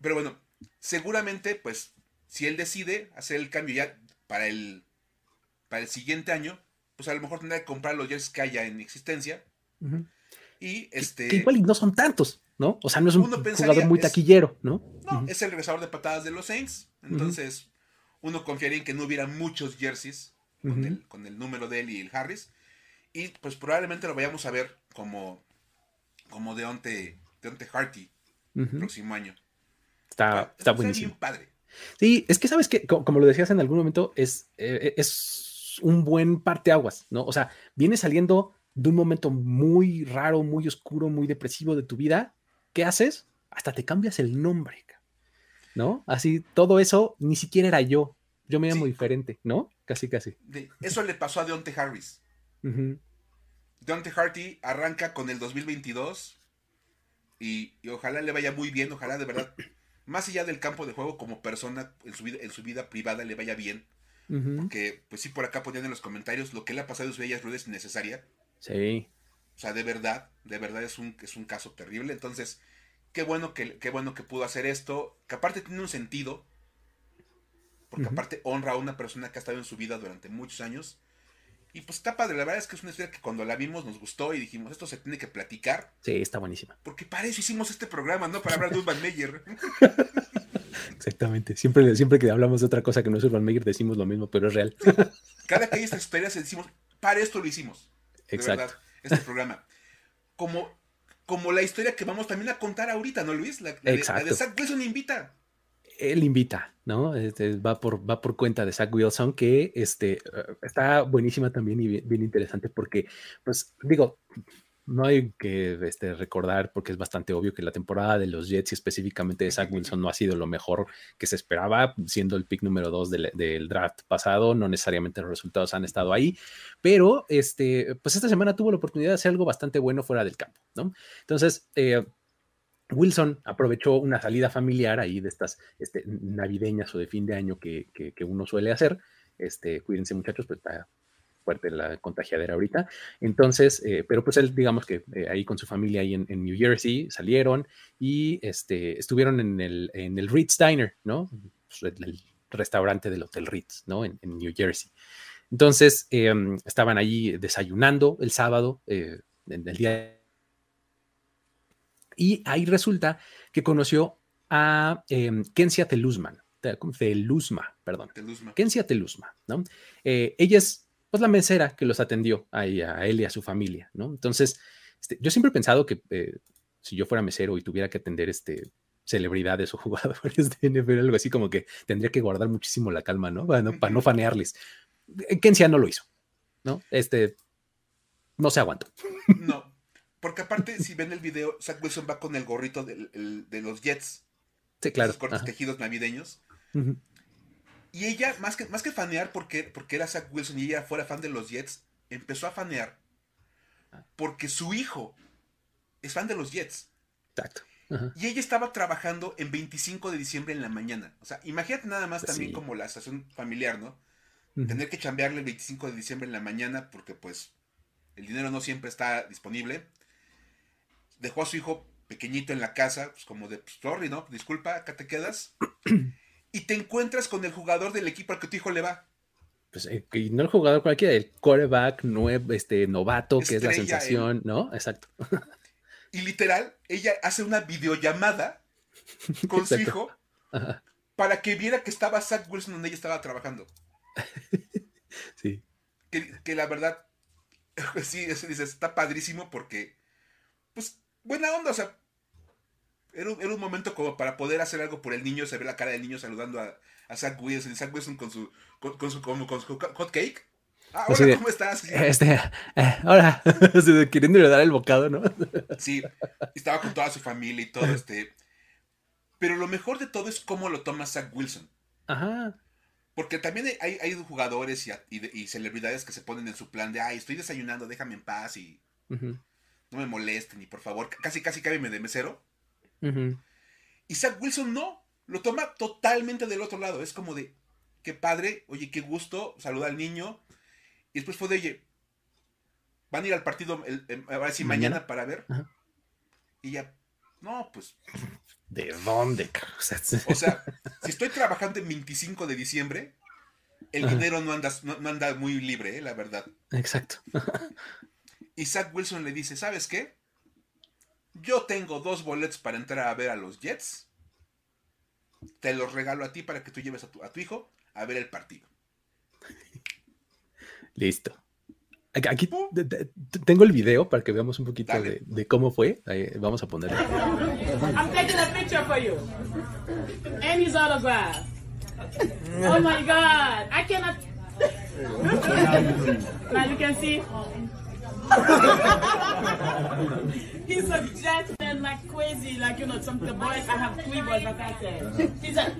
Speaker 3: Pero bueno, seguramente, pues, si él decide hacer el cambio ya para el, para el siguiente año, pues a lo mejor tendrá que comprar los jerseys que haya en existencia. Y este.
Speaker 1: Que igual no son tantos, ¿no? O sea, no es un jugador muy taquillero, ¿no?
Speaker 3: No, es el regresador de patadas de los Saints. Entonces, uno confiaría en que no hubiera muchos jerseys con, el, con el número de él y el Harris. Y pues probablemente lo vayamos a ver como, como Deonte, Deonte Harty el próximo año.
Speaker 1: Está, está, buenísimo. padre. Sí, es que sabes que, como lo decías en algún momento, es, eh, es un buen parteaguas, ¿no? O sea, viene saliendo de un momento muy raro, muy oscuro, muy depresivo de tu vida, ¿qué haces? Hasta te cambias el nombre, ¿no? Así, todo eso ni siquiera era yo. Yo me llamo diferente, ¿no? Casi, casi.
Speaker 3: eso le pasó a Deontay Harris. Deontay Harty arranca con el 2022 y, ojalá le vaya muy bien, ojalá de verdad, más allá del campo de juego como persona en su vida, en su vida privada le vaya bien. Porque, pues sí, por acá ponían en los comentarios lo que le ha pasado a su es ruedas innecesaria.
Speaker 1: Sí.
Speaker 3: O sea, de verdad, de verdad es un, es un caso terrible. Entonces, qué bueno que, qué bueno que pudo hacer esto, que aparte tiene un sentido, porque aparte honra a una persona que ha estado en su vida durante muchos años. Y pues está padre, la verdad es que es una historia que cuando la vimos nos gustó y dijimos, esto se tiene que platicar.
Speaker 1: Sí, está buenísima.
Speaker 3: Porque para eso hicimos este programa, ¿no? Para hablar de Urban Meyer.
Speaker 1: Exactamente. Siempre, siempre que hablamos de otra cosa que no es Urban Meyer decimos lo mismo, pero es real.
Speaker 3: Cada que hay estas historias decimos, para esto lo hicimos. Exacto. este programa. Como, como la historia que vamos también a contar ahorita, ¿no, Luis? La, Exacto. de Zach Wilson invita.
Speaker 1: Él invita, ¿no? Este, va, por, va por cuenta de Zach Wilson, que este, eh, está buenísima también y bien, interesante porque, pues, digo, no hay que este, recordar, porque es bastante obvio que la temporada de los Jets y específicamente de Zach Wilson no ha sido lo mejor que se esperaba, siendo el pick número dos del, draft pasado, no necesariamente los resultados han estado ahí, pero este, pues esta semana tuvo la oportunidad de hacer algo bastante bueno fuera del campo, ¿no? Entonces, eh, Wilson aprovechó una salida familiar ahí de estas este, navideñas o de fin de año que, que, uno suele hacer. Este, cuídense muchachos, pues está fuerte la contagiadera ahorita. Entonces, eh, pero pues él, digamos que eh, ahí con su familia ahí en, New Jersey salieron y este, estuvieron en el, en el Ritz Diner, ¿no? Pues, el, restaurante del Hotel Ritz, ¿no? En, New Jersey. Entonces, em, estaban allí desayunando el sábado, eh, en el día. Y ahí resulta que conoció a eh, Kensia Teluzman, Teluzma, perdón. Teluzma. Kensia Teluzma, ¿no? ella es pues la mesera que los atendió ahí a él y a su familia, ¿no? Entonces, este, yo siempre he pensado que eh, si yo fuera mesero y tuviera que atender este, celebridades o jugadores de NFL, algo así como que tendría que guardar muchísimo la calma, ¿no? Para no, para no fanearles. Kensia no lo hizo, ¿no? Este, no se aguantó.
Speaker 3: No, porque aparte, si ven el video, Zach Wilson va con el gorrito de, los Jets.
Speaker 1: Sí, claro.
Speaker 3: Los cortos tejidos navideños. Y ella, más que, más que fanear porque, porque era Zach Wilson y ella fuera fan de los Jets, empezó a fanear porque su hijo es fan de los Jets.
Speaker 1: Exacto.
Speaker 3: Y ella estaba trabajando en 25 de diciembre en la mañana. O sea, imagínate nada más también como la estación familiar, ¿no? Tener que chambearle el 25 de diciembre en la mañana porque pues el dinero no siempre está disponible. Dejó a su hijo pequeñito en la casa, pues como de, pues, sorry, ¿no? Disculpa, acá te quedas. y te encuentras con el jugador del equipo al que tu hijo le va.
Speaker 1: Pues, eh, y no el jugador cualquiera, el quarterback nuevo, este, novato, que es la sensación, ¿no? Exacto.
Speaker 3: Y literal, ella hace una videollamada con su hijo para que viera que estaba Zach Wilson donde ella estaba trabajando.
Speaker 1: sí.
Speaker 3: Que, la verdad, sí, eso dices, está padrísimo porque, pues, buena onda, o sea, era un, momento como para poder hacer algo por el niño, se ve la cara del niño saludando a, a Zach Wilson, y Zach Wilson con su, con, su, con, su hot cake. Ah, hola, ¿cómo estás?
Speaker 1: Este, eh, hola, queriéndole dar el bocado, ¿no?
Speaker 3: sí, estaba con toda su familia y todo, este. Pero lo mejor de todo es cómo lo toma Zach Wilson.
Speaker 1: Ajá.
Speaker 3: Porque también hay, hay jugadores y, celebridades que se ponen en su plan de, ay, estoy desayunando, déjame en paz y no me molesten y por favor, casi, casi cábeme de mesero. Y Zach Wilson no, lo toma totalmente del otro lado. Es como de, qué padre, oye, qué gusto, saluda al niño. Y después fue de, oye, van a ir al partido, a ver si mañana, para ver. Y ya, no, pues.
Speaker 1: ¿De dónde?
Speaker 3: O sea, si estoy trabajando en 25 de diciembre, el dinero no anda, no, anda muy libre, eh, la verdad.
Speaker 1: Exacto.
Speaker 3: y Zach Wilson le dice, ¿sabes qué? Yo tengo dos boletos para entrar a ver a los Jets. Te los regalo a ti para que tú lleves a tu, a tu hijo a ver el partido.
Speaker 1: Listo. Aquí tengo el video para que veamos un poquito de, cómo fue. vamos a ponerlo. I'm taking a picture for you. And his autograph. Oh my God. I cannot. now you can see. He's a gentleman like crazy, like you know, some the boys. I have three boys, like I said. He's a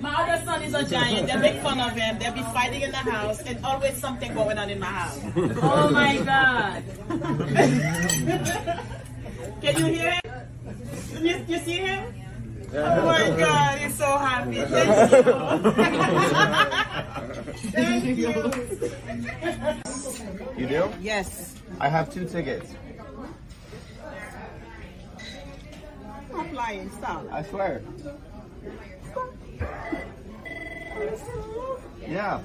Speaker 1: my other son is a giant. They make fun of him. They'll be fighting in the house, and always something going on in my house. Oh my god! Can you hear him? You, you see him? Oh my God, he's so happy. Thank you. Thank you. You do? Yes. I have two tickets. I'm lying, stop. I swear. Yeah.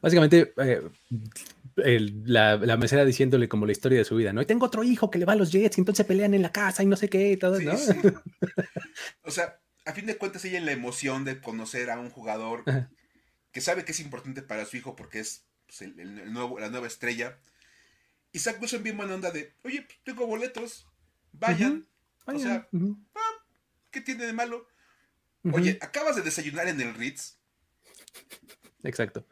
Speaker 1: Básicamente, eh, el, la, la, mesera diciéndole como la historia de su vida, ¿no? Y tengo otro hijo que le va a los Jets y entonces pelean en la casa y no sé qué y todo, ¿no?
Speaker 3: o sea, a fin de cuentas ella en la emoción de conocer a un jugador que sabe que es importante para su hijo porque es pues, el, nuevo, la nueva estrella. Y Zach Wilson bien buena onda de, oye, tengo boletos, vayan. O sea, ah, ¿qué tiene de malo? Oye, acabas de desayunar en el Ritz.
Speaker 1: Exacto.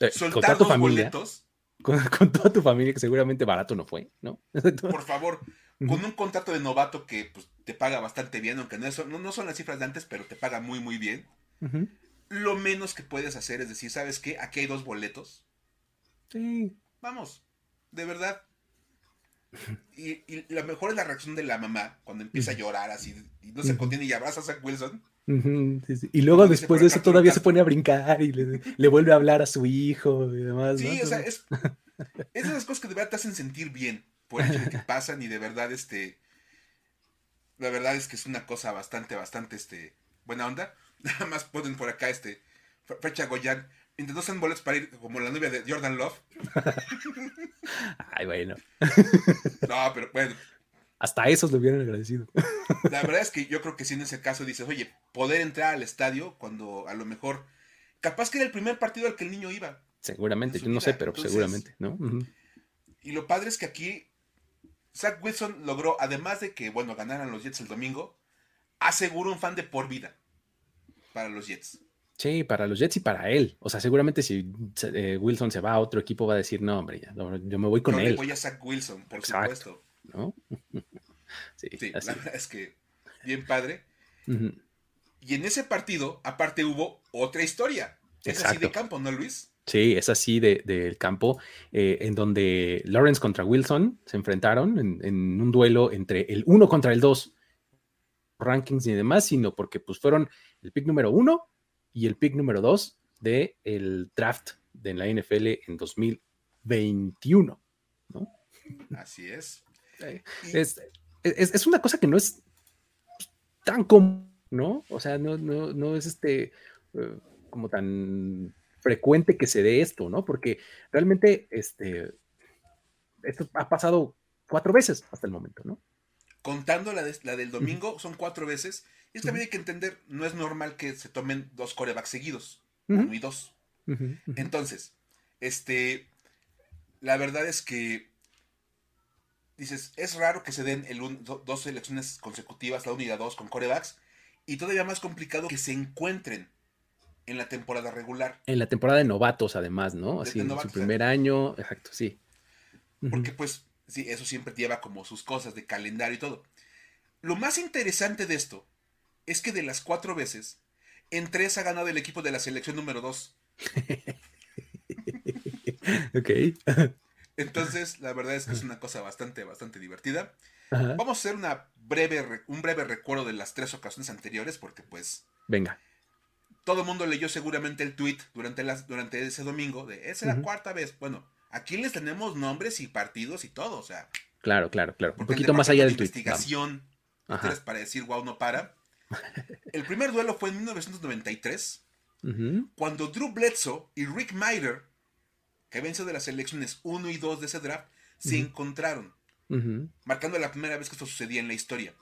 Speaker 3: Eh, Soltar dos boletos
Speaker 1: con, toda tu familia, que seguramente barato no fue, ¿no?
Speaker 3: Por favor, con un contrato de novato que pues, te paga bastante bien, aunque no, son, no, son las cifras de antes, pero te paga muy, muy bien. Lo menos que puedes hacer es decir, ¿sabes qué? Aquí hay dos boletos.
Speaker 1: Sí.
Speaker 3: Vamos, de verdad. Y, y lo mejor es la reacción de la mamá cuando empieza a llorar así y no se contiene y abraza a Zach Wilson.
Speaker 1: Y luego después de eso todavía se pone a brincar y le, vuelve a hablar a su hijo y demás.
Speaker 3: Sí, o sea, es, esas cosas que de verdad te hacen sentir bien por el hecho de que pasan y de verdad, este, la verdad es que es una cosa bastante, bastante, este, buena onda. Nada más ponen por acá, este, Fecha Goyan, intentó ser boletos para ir como la novia de Jordan Love.
Speaker 1: Ay, bueno.
Speaker 3: No, pero bueno,
Speaker 1: hasta esos lo hubieran agradecido.
Speaker 3: La verdad es que yo creo que si en ese caso dices, oye, poder entrar al estadio cuando a lo mejor, capaz que era el primer partido al que el niño iba.
Speaker 1: Seguramente, yo no sé, pero seguramente, ¿no?
Speaker 3: Y lo padre es que aquí Zach Wilson logró, además de que, bueno, ganaran los Jets el domingo, aseguró un fan de por vida para los Jets.
Speaker 1: Sí, para los Jets y para él. O sea, seguramente si eh, Wilson se va a otro equipo va a decir, no, hombre, ya, yo me voy con él.
Speaker 3: voy a Zach Wilson, por supuesto.
Speaker 1: ¿no?
Speaker 3: sí, la verdad es que bien padre. Y en ese partido, aparte, hubo otra historia. Es así de campo, ¿no, Luis?
Speaker 1: Sí, es así del de, campo, eh, en donde Lawrence contra Wilson se enfrentaron en, un duelo entre el 1 contra el 2, rankings y demás, sino porque pues fueron el pick número 1 y el pick número 2 del el draft de la NFL en 2021. ¿no?
Speaker 3: Así es.
Speaker 1: Es, una cosa que no es tan común, ¿no? O sea, no, no, no es este eh, como tan frecuente que se dé esto, ¿no? Porque realmente este, esto ha pasado cuatro veces hasta el momento, ¿no?
Speaker 3: Contando la, la del domingo, son cuatro veces. Y también hay que entender, no es normal que se tomen dos corebacks seguidos, uno y dos. Entonces, este, la verdad es que dices, es raro que se den el dos elecciones consecutivas, la 1 y la 2 con corebacks, y todavía más complicado que se encuentren en la temporada regular.
Speaker 1: En la temporada de novatos, además, ¿no? Así, en su primer año, exacto, sí.
Speaker 3: Porque, pues, sí, eso siempre lleva como sus cosas de calendario y todo. Lo más interesante de esto es que de las cuatro veces, en tres ha ganado el equipo de la selección número dos.
Speaker 1: ok.
Speaker 3: Entonces, la verdad es que es una cosa bastante, bastante divertida. Vamos a hacer una breve, un breve recuerdo de las tres ocasiones anteriores, porque pues.
Speaker 1: Venga
Speaker 3: todo el mundo leyó seguramente el tweet durante, las, durante ese domingo de es la cuarta vez. Bueno, aquí les tenemos nombres y partidos y todo, o sea.
Speaker 1: Claro, claro, claro. Un poquito más allá del tweet.
Speaker 3: Investigación, para decir wow, no para. El primer duelo fue en 1993, cuando Drew Bledsoe y Rick Miter, que venció de las elecciones 1 y 2 de ese draft, se encontraron, marcando la primera vez que esto sucedía en la historia.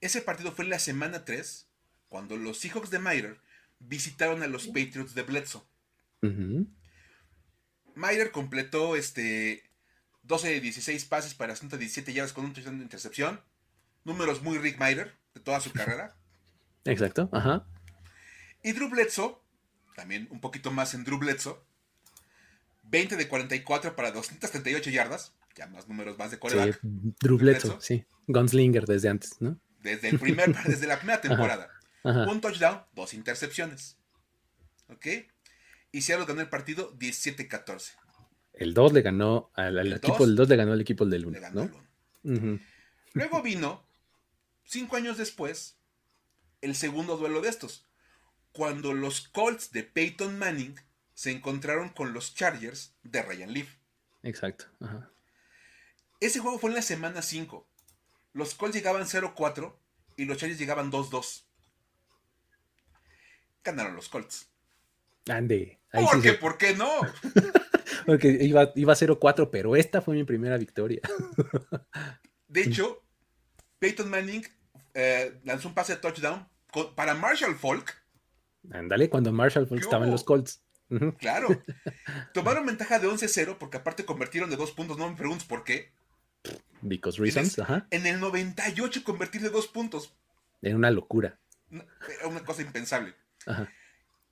Speaker 3: Ese partido fue en la semana 3, cuando los Seahawks de Miter visitaron a los Patriots de Bledsoe. Uh completó este 12 de 16 pases para 117 yardas con un touchdown de intercepción. Números muy Rick Miter de toda su carrera.
Speaker 1: Exacto, ajá.
Speaker 3: Y Drew Bledsoe, también un poquito más en Drew Bledsoe, 20 de 44 para 238 yardas, ya más números más de quarterback.
Speaker 1: Sí, Drew Bledsoe, sí. Gunslinger desde antes, ¿no?
Speaker 3: Desde, el primer, desde la primera temporada. Un touchdown, dos intercepciones. ¿Ok? Y Seattle ganó el partido 17-14.
Speaker 1: El 2 le ganó al, equipo del 2 le ganó al equipo del 1. ¿no?
Speaker 3: Luego vino, cinco años después, el segundo duelo de estos. Cuando los Colts de Peyton Manning se encontraron con los Chargers de Ryan Leaf.
Speaker 1: Exacto.
Speaker 3: Ese juego fue en la semana 5. Los Colts llegaban 0-4 y los Chargers llegaban 2-2 ganaron los Colts.
Speaker 1: Ande.
Speaker 3: ¿Por qué? ¿Por qué no?
Speaker 1: Porque iba, iba 0-4, pero esta fue mi primera victoria.
Speaker 3: de hecho, Peyton Manning eh, lanzó un pase de touchdown para Marshall Falk.
Speaker 1: Ándale, cuando Marshall Falk estaba en los Colts.
Speaker 3: Claro. Tomaron ventaja de 11-0 porque aparte convirtieron de dos puntos. No me preguntes por qué.
Speaker 1: Because reasons,
Speaker 3: en el,
Speaker 1: ajá.
Speaker 3: En el 98 convertir de dos puntos.
Speaker 1: Era una locura.
Speaker 3: Era una cosa impensable.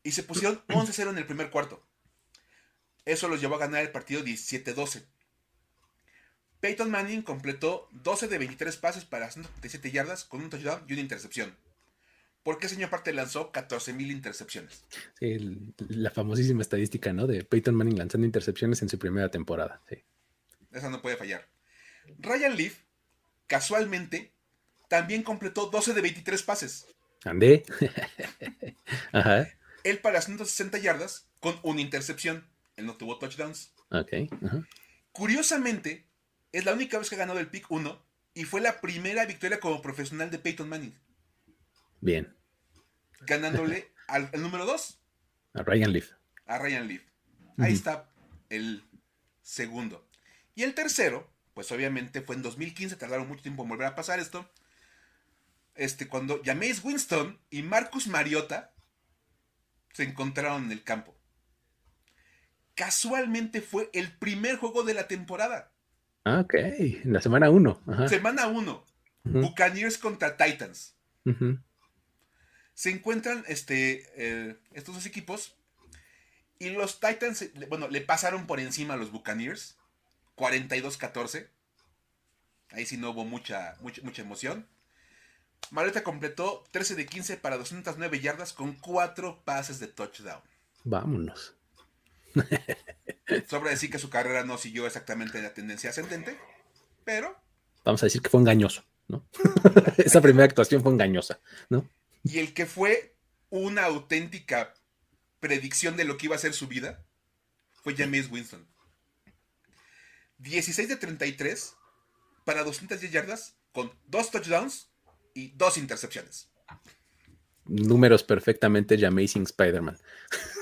Speaker 3: Y se pusieron 11-0 en el primer cuarto. Eso los llevó a ganar el partido 17-12. Peyton Manning completó 12 de 23 pases para 137 yardas con un touchdown y una intercepción. Porque ese año aparte lanzó 14.000 intercepciones.
Speaker 1: la famosísima estadística, ¿no? De Peyton Manning lanzando intercepciones en su primera temporada. Sí.
Speaker 3: Esa no puede fallar. Ryan Leaf, casualmente, también completó 12 de 23 pases.
Speaker 1: Andé.
Speaker 3: Ajá. Él para 160 yardas con una intercepción. Él no tuvo touchdowns.
Speaker 1: Ok.
Speaker 3: Curiosamente, es la única vez que ha ganado el pick 1 y fue la primera victoria como profesional de Peyton Manning.
Speaker 1: Bien.
Speaker 3: Ganándole al, número 2.
Speaker 1: A Ryan Leaf.
Speaker 3: A Ryan Leaf. Ahí está el segundo. Y el tercero, pues obviamente fue en 2015, tardaron mucho tiempo en volver a pasar esto este, cuando Jameis Winston y Marcus Mariota se encontraron en el campo. Casualmente fue el primer juego de la temporada.
Speaker 1: Ah, ok, en la semana 1.
Speaker 3: Semana 1. Buccaneers contra Titans. Se encuentran este, eh, estos dos equipos y los Titans, bueno, le pasaron por encima a los Buccaneers. 42-14. Ahí sí no hubo mucha, mucha, mucha emoción. Mariota completó 13 de 15 para 209 yardas con 4 pases de touchdown.
Speaker 1: Vámonos.
Speaker 3: Sobra decir que su carrera no siguió exactamente la tendencia ascendente, pero...
Speaker 1: Vamos a decir que fue engañoso, ¿no? Esa primera actuación fue engañosa, ¿no?
Speaker 3: Y el que fue una auténtica predicción de lo que iba a ser su vida fue James Winston. 16 de 33 para 210 yardas con dos touchdowns y dos intercepciones.
Speaker 1: Números perfectamente Amazing Spider-Man.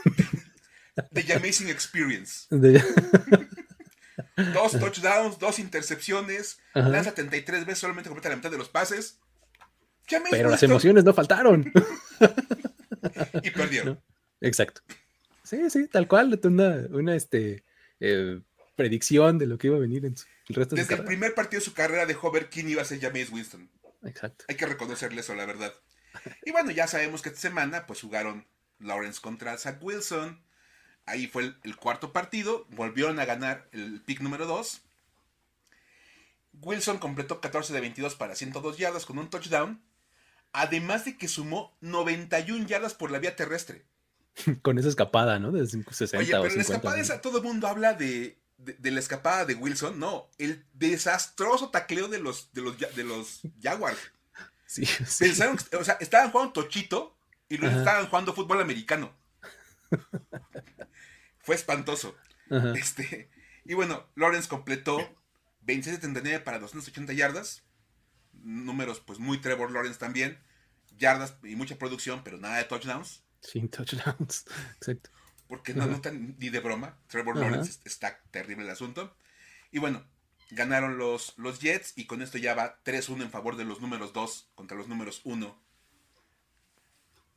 Speaker 3: The Amazing Experience. dos touchdowns, dos intercepciones, lanza 73 veces, solamente completa la mitad de los pases.
Speaker 1: Pero las emociones no faltaron.
Speaker 3: y perdieron.
Speaker 1: Exacto. Sí, sí, tal cual, una, una este, eh, predicción de lo que iba a venir en el resto
Speaker 3: de Desde el primer partido de su carrera dejó ver quién iba a ser James Winston.
Speaker 1: Exacto.
Speaker 3: Hay que reconocerle eso, la verdad. Y bueno, ya sabemos que esta semana pues jugaron Lawrence contra Zach Wilson. Ahí fue el, cuarto partido. Volvieron a ganar el pick número 2. Wilson completó 14 de 22 para 102 yardas con un touchdown. Además de que sumó 91 yardas por la vía terrestre.
Speaker 1: con esa escapada, ¿no? De 60
Speaker 3: Oye, pero la escapada esa, todo el mundo habla de, de, la escapada de Wilson. No, el desastroso tacleo de los, de los, de los Jaguars.
Speaker 1: Sí,
Speaker 3: Pensaron, o sea, estaban jugando tochito y luego estaban jugando fútbol americano. Fue espantoso. Este, y bueno, Lawrence completó 26-79 para 280 yardas. Números, pues muy Trevor Lawrence también. Yardas y mucha producción, pero nada de touchdowns.
Speaker 1: Sin touchdowns, exacto.
Speaker 3: Porque no notan ni de broma. Trevor Lawrence está terrible el asunto. Y bueno, ganaron los, los Jets y con esto ya va 3-1 en favor de los números 2 contra los números 1.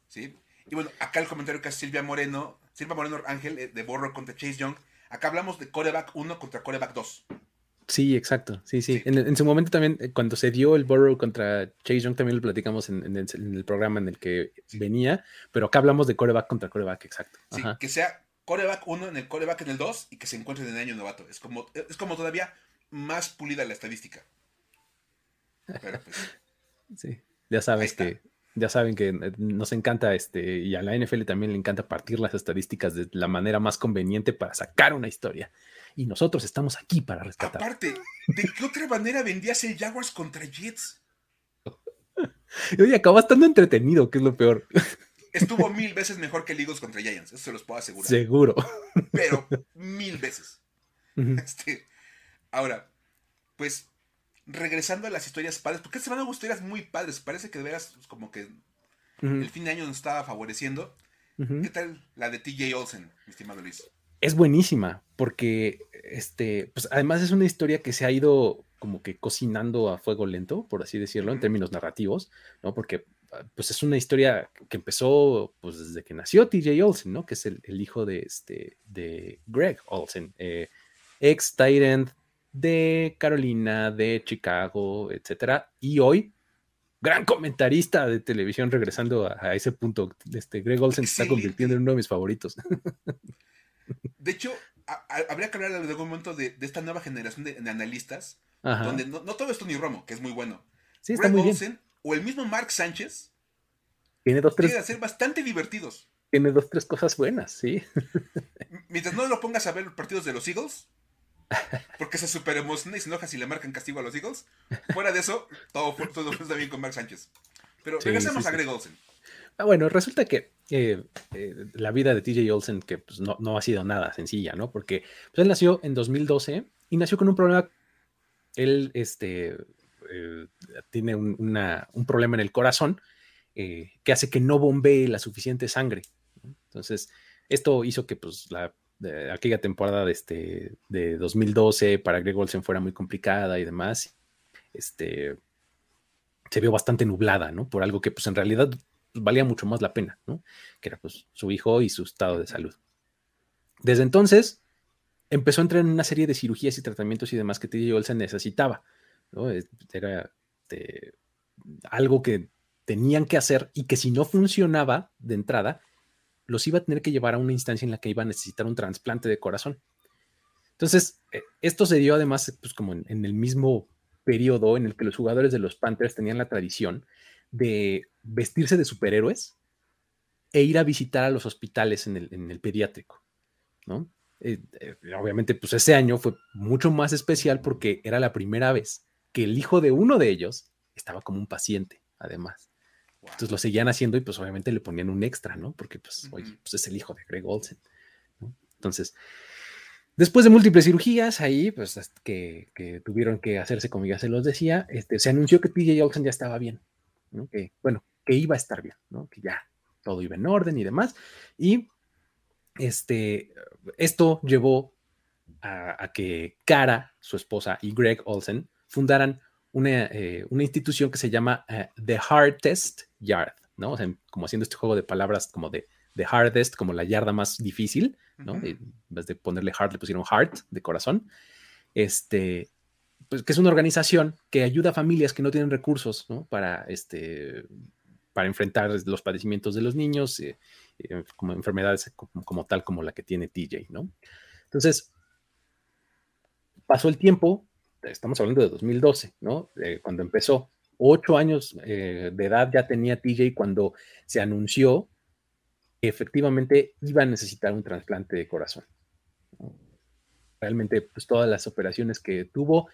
Speaker 3: ¿Sí? Y bueno, acá el comentario que hace Silvia Moreno, Silvia Moreno Ángel eh, de Borro contra Chase Young. Acá hablamos de coreback 1 contra coreback 2.
Speaker 1: Sí, exacto. Sí, sí. En, su momento también, eh, cuando se dio el Burrow contra Chase Young, también lo platicamos en, el, programa en el que venía, pero acá hablamos de coreback contra coreback, exacto.
Speaker 3: Sí, que sea coreback 1 en el coreback en el 2 y que se encuentren en el año novato. Es como, es como todavía más pulida la estadística.
Speaker 1: Pero pues, sí, ya sabes que ya saben que eh, nos encanta este y a la NFL también le encanta partir las estadísticas de la manera más conveniente para sacar una historia y nosotros estamos aquí para rescatar.
Speaker 3: Aparte, ¿de qué otra manera vendías el Jaguars contra Jets?
Speaker 1: Oye, acabó estando entretenido, que es lo peor.
Speaker 3: Estuvo mil veces mejor que el Eagles contra Giants, eso se los puedo asegurar.
Speaker 1: Seguro.
Speaker 3: Pero mil veces. Este, ahora, pues, regresando a las historias padres, porque esta semana hubo historias muy padres. Parece que de veras, pues, como que el fin de año nos estaba favoreciendo. ¿Qué tal la de TJ Olsen, mi estimado Luis?
Speaker 1: Es buenísima porque, este, pues además es una historia que se ha ido como que cocinando a fuego lento, por así decirlo, en términos narrativos, ¿no? Porque ah, pues es una historia que empezó pues desde que nació TJ Olsen, ¿no? Que es el, hijo de, este, de Greg Olsen, eh, ex Tyrant de Carolina, de Chicago, etcétera, y hoy gran comentarista de televisión regresando a, ese punto. Este Greg Olsen se está convirtiendo en uno de mis favoritos.
Speaker 3: De hecho, habría que hablar en algún momento de, esta nueva generación de, analistas, donde no, todo esto ni Romo, que es muy bueno.
Speaker 1: Sí, está muy
Speaker 3: o el mismo Mark Sánchez
Speaker 1: tiene dos, tres.
Speaker 3: a ser bastante divertidos.
Speaker 1: Tiene dos, tres cosas buenas, sí.
Speaker 3: Mientras no lo pongas a ver los partidos de los Eagles, porque se super emociona y se enoja si le marcan castigo a los Eagles. Fuera de eso, todo, todo está bien con Mark Sánchez. Pero regresemos a Greg Olsen.
Speaker 1: Ah, bueno, resulta que eh, eh, la vida de TJ Olsen, que pues, no, ha sido nada sencilla, ¿no? Porque pues, él nació en 2012 y nació con un problema. Él este, eh, tiene un, problema en el corazón que hace que no bombee la suficiente sangre. Entonces, esto hizo que pues, la, aquella temporada de, este, de 2012 para Greg Olsen fuera muy complicada y demás. Este, se vio bastante nublada, ¿no? Por algo que pues en realidad valía mucho más la pena, ¿no? Que era pues su hijo y su estado de salud. Desde entonces empezó a entrar en una serie de cirugías y tratamientos y demás que TJ Olsen necesitaba, ¿no? Era algo que tenían que hacer y que si no funcionaba de entrada, los iba a tener que llevar a una instancia en la que iba a necesitar un trasplante de corazón. Entonces, eh, esto se dio además, pues como en el mismo periodo en el que los jugadores de los Panthers tenían la tradición de vestirse de superhéroes e ir a visitar a los hospitales en el, pediátrico, ¿no? eh, eh, obviamente, pues ese año fue mucho más especial porque era la primera vez que el hijo de uno de ellos estaba como un paciente, además. Entonces lo seguían haciendo y pues obviamente le ponían un extra, ¿no? Porque pues, oye, pues es el hijo de Greg Olsen. Entonces, después de múltiples cirugías ahí, pues que, que, tuvieron que hacerse, como ya se los decía, este, se anunció que PJ Olsen ya estaba bien, ¿no? Que, bueno, que iba a estar bien, ¿no? Que ya todo iba en orden y demás. Y este, esto llevó a, que Cara, su esposa, y Greg Olsen fundaran una, eh, una institución que se llama eh, The Hardest Yard, ¿no? O sea, como haciendo este juego de palabras como de The Hardest, como la yarda más difícil, ¿no? En vez de ponerle hard, le pusieron heart, de corazón. Este, pues que es una organización que ayuda a familias que no tienen recursos, ¿no? Para, este, para enfrentar los padecimientos de los niños, eh, eh, como enfermedades como, tal como la que tiene TJ, ¿no? Entonces, pasó el tiempo, estamos hablando de 2012, ¿no? Eh, cuando empezó, ocho años de edad ya tenía TJ cuando se anunció que efectivamente iba a necesitar un trasplante de corazón. Realmente, pues todas las operaciones que tuvo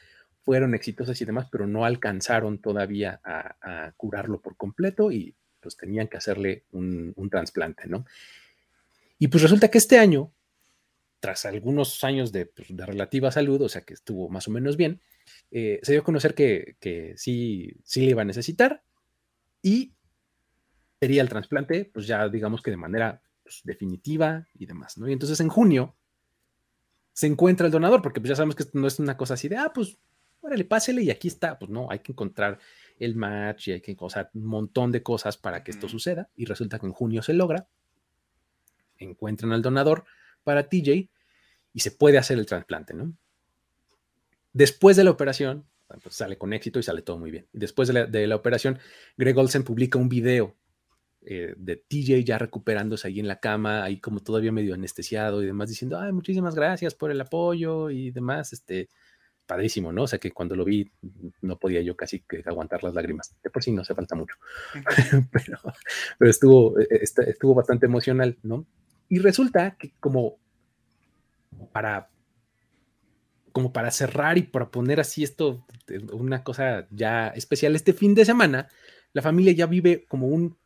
Speaker 1: fueron exitosas y demás, pero no alcanzaron todavía a, curarlo por completo y pues tenían que hacerle un, trasplante, ¿no? Y pues resulta que este año, tras algunos años de, pues, relativa salud, o sea que estuvo más o menos bien, eh, se dio a conocer que, sí, sí le iba a necesitar y sería el trasplante, pues ya digamos que de manera pues, definitiva y demás, ¿no? Y entonces en junio se encuentra el donador, porque pues ya sabemos que no es una cosa así de, ah, pues órale, pásele y aquí está. Pues no, hay que encontrar el match y hay que, o un montón de cosas para que esto suceda. Y resulta que en junio se logra. Encuentran al donador para TJ y se puede hacer el trasplante, ¿no? Después de la operación, pues sale con éxito y sale todo muy bien. Después de la, operación, Greg Olsen publica un video eh, de TJ ya recuperándose ahí en la cama, ahí como todavía medio anestesiado y demás, diciendo, ay, muchísimas gracias por el apoyo y demás, este, padrísimo, ¿no? O sea que cuando lo vi no podía yo casi que aguantar las lágrimas. De por sí no hace falta mucho, pero, estuvo, e, e, estuvo bastante emocional, ¿no? Y resulta que como para como para cerrar y para poner así esto, una cosa ya especial, este fin de semana, la familia ya vive como un,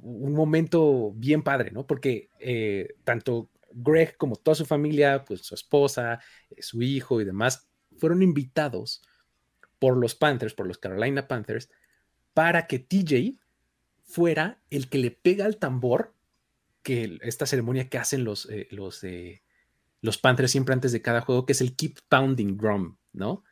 Speaker 1: un momento bien padre, ¿no? Porque eh, tanto Greg como toda su familia, pues su esposa, eh, su hijo y demás, fueron invitados por los Panthers, por los Carolina Panthers, para que TJ fuera el que le pega al tambor, que esta ceremonia que hacen los, eh, los, eh, los Panthers siempre antes de cada juego, que es el Keep Pounding Drum, ¿no?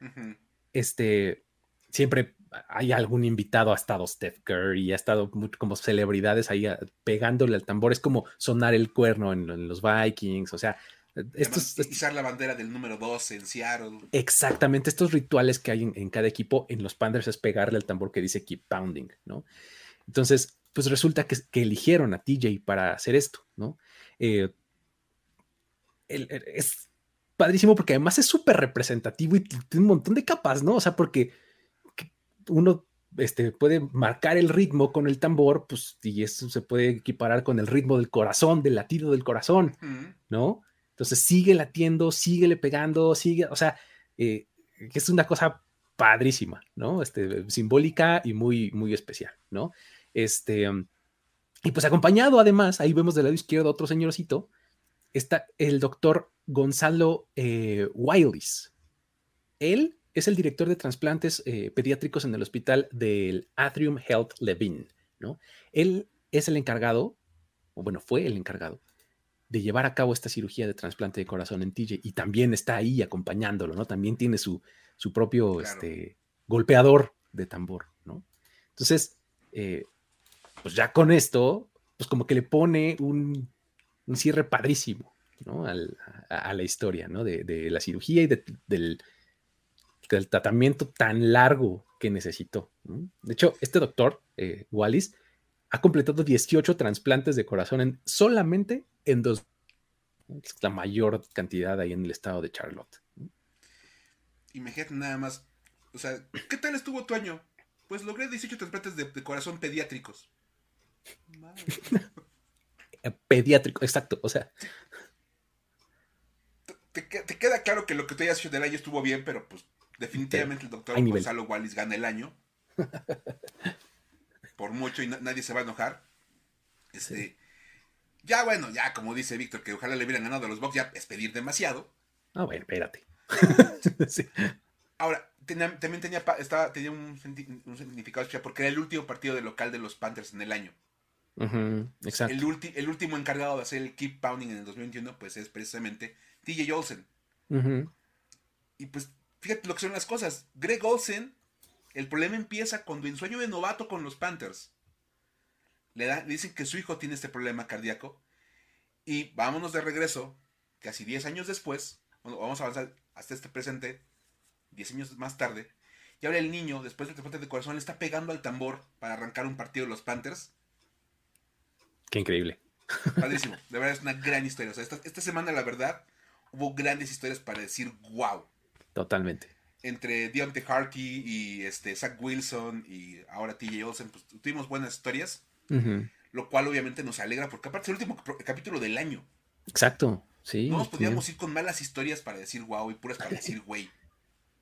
Speaker 1: Este, siempre hay algún invitado, ha estado Steph Curry, ha estado como celebridades ahí ah, pegándole al tambor, es como sonar el cuerno en los Vikings, o sea,
Speaker 3: estos, pisar la bandera del número 2 en Seattle.
Speaker 1: Exactamente, estos rituales que hay en, cada equipo en los Panthers es pegarle al tambor que dice keep pounding, ¿no? Entonces, pues resulta que, eligieron a TJ para hacer esto, ¿no? Eh, es padrísimo porque además es súper representativo y tiene un montón de capas, ¿no? O sea, porque uno este, puede marcar el ritmo con el tambor, pues, y eso se puede equiparar con el ritmo del corazón, del latido del corazón, ¿no? Entonces sigue latiendo, síguele pegando, sigue, o sea, eh, es una cosa padrísima, ¿no? Este, simbólica y muy, muy especial, ¿no? Este, um, y pues acompañado además, ahí vemos del lado izquierdo otro señorcito, está el doctor Gonzalo eh, Él es el director de trasplantes eh, pediátricos en el hospital del Atrium Health Levin, ¿no? Él es el encargado, o bueno, fue el encargado de llevar a cabo esta cirugía de trasplante de corazón en TJ y también está ahí acompañándolo, ¿no? También tiene su, su propio este, golpeador de tambor, ¿no? Entonces, eh, pues ya con esto, pues como que le pone un, cierre padrísimo, ¿no? a, la historia, ¿no? De, la cirugía y del, del, tratamiento tan largo que necesitó. De hecho, este doctor, eh, Wallis, ha completado 18 trasplantes de corazón en, solamente en dos. la mayor cantidad ahí en el estado de Charlotte.
Speaker 3: Imagínate nada más. O sea, ¿qué tal estuvo tu año? Pues logré 18 trasplantes de, corazón pediátricos.
Speaker 1: Pediátrico, exacto. O sea.
Speaker 3: te, queda claro que lo que tú hayas hecho del año estuvo bien, pero pues definitivamente el doctor Gonzalo Wallis gana el año. Por mucho y nadie se va a enojar. Este, Ya bueno, ya como dice Víctor, que ojalá le hubieran ganado a los Bucks, ya es pedir demasiado.
Speaker 1: Ah, bueno, espérate.
Speaker 3: Ahora, también tenía, estaba, tenía un, significado porque era el último partido de local de los Panthers en el año.
Speaker 1: exacto.
Speaker 3: El, el, último encargado de hacer el keep pounding en el 2021, pues es precisamente TJ Olsen. Y pues, fíjate lo que son las cosas. Greg Olsen, el problema empieza cuando en sueño de novato con los Panthers. Le, da, dicen que su hijo tiene este problema cardíaco. Y vámonos de regreso, casi 10 años después, vamos a avanzar hasta este presente, 10 años más tarde, y ahora el niño, después del trasplante de corazón, le está pegando al tambor para arrancar un partido de los Panthers.
Speaker 1: Qué increíble.
Speaker 3: Padrísimo. De verdad es una gran historia. esta, semana, la verdad, hubo grandes historias para decir wow.
Speaker 1: Totalmente.
Speaker 3: Entre Deontay Harkey y este, Zach Wilson y ahora TJ Olsen, pues tuvimos buenas historias. Lo cual obviamente nos alegra porque aparte es el último capítulo del año.
Speaker 1: Exacto. Sí.
Speaker 3: No nos podíamos ir con malas historias para decir wow y puras para decir güey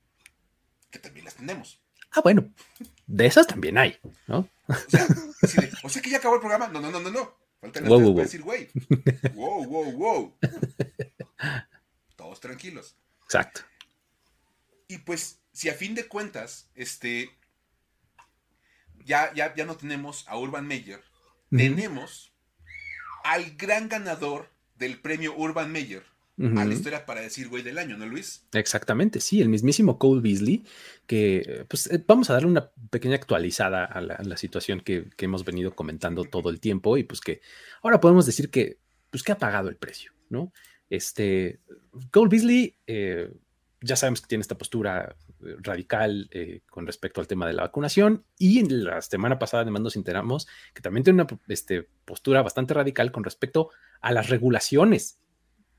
Speaker 3: que también las tenemos.
Speaker 1: Ah, bueno, de esas también hay, ¿no?
Speaker 3: O sea, que ya acabó el programa. No, no, no, no, no. Falta las wow, para decir, güey. Wow, wow, wow. Todos tranquilos.
Speaker 1: Exacto.
Speaker 3: Y pues, si a fin de cuentas, este, ya, ya, ya no tenemos a Urban Meyer, tenemos al gran ganador del premio Urban Meyer, a la historia para decir güey del año, ¿no, Luis?
Speaker 1: Exactamente, sí, el mismísimo Cole Beasley, que pues eh, vamos a darle una pequeña actualizada a la, situación que, hemos venido comentando todo el tiempo y pues que ahora podemos decir que, pues que ha pagado el precio, ¿no? Este, Cole Beasley, eh, ya sabemos que tiene esta postura eh, radical con respecto al tema de la vacunación y en la semana pasada además nos enteramos que también tiene una este, postura bastante radical con respecto a las regulaciones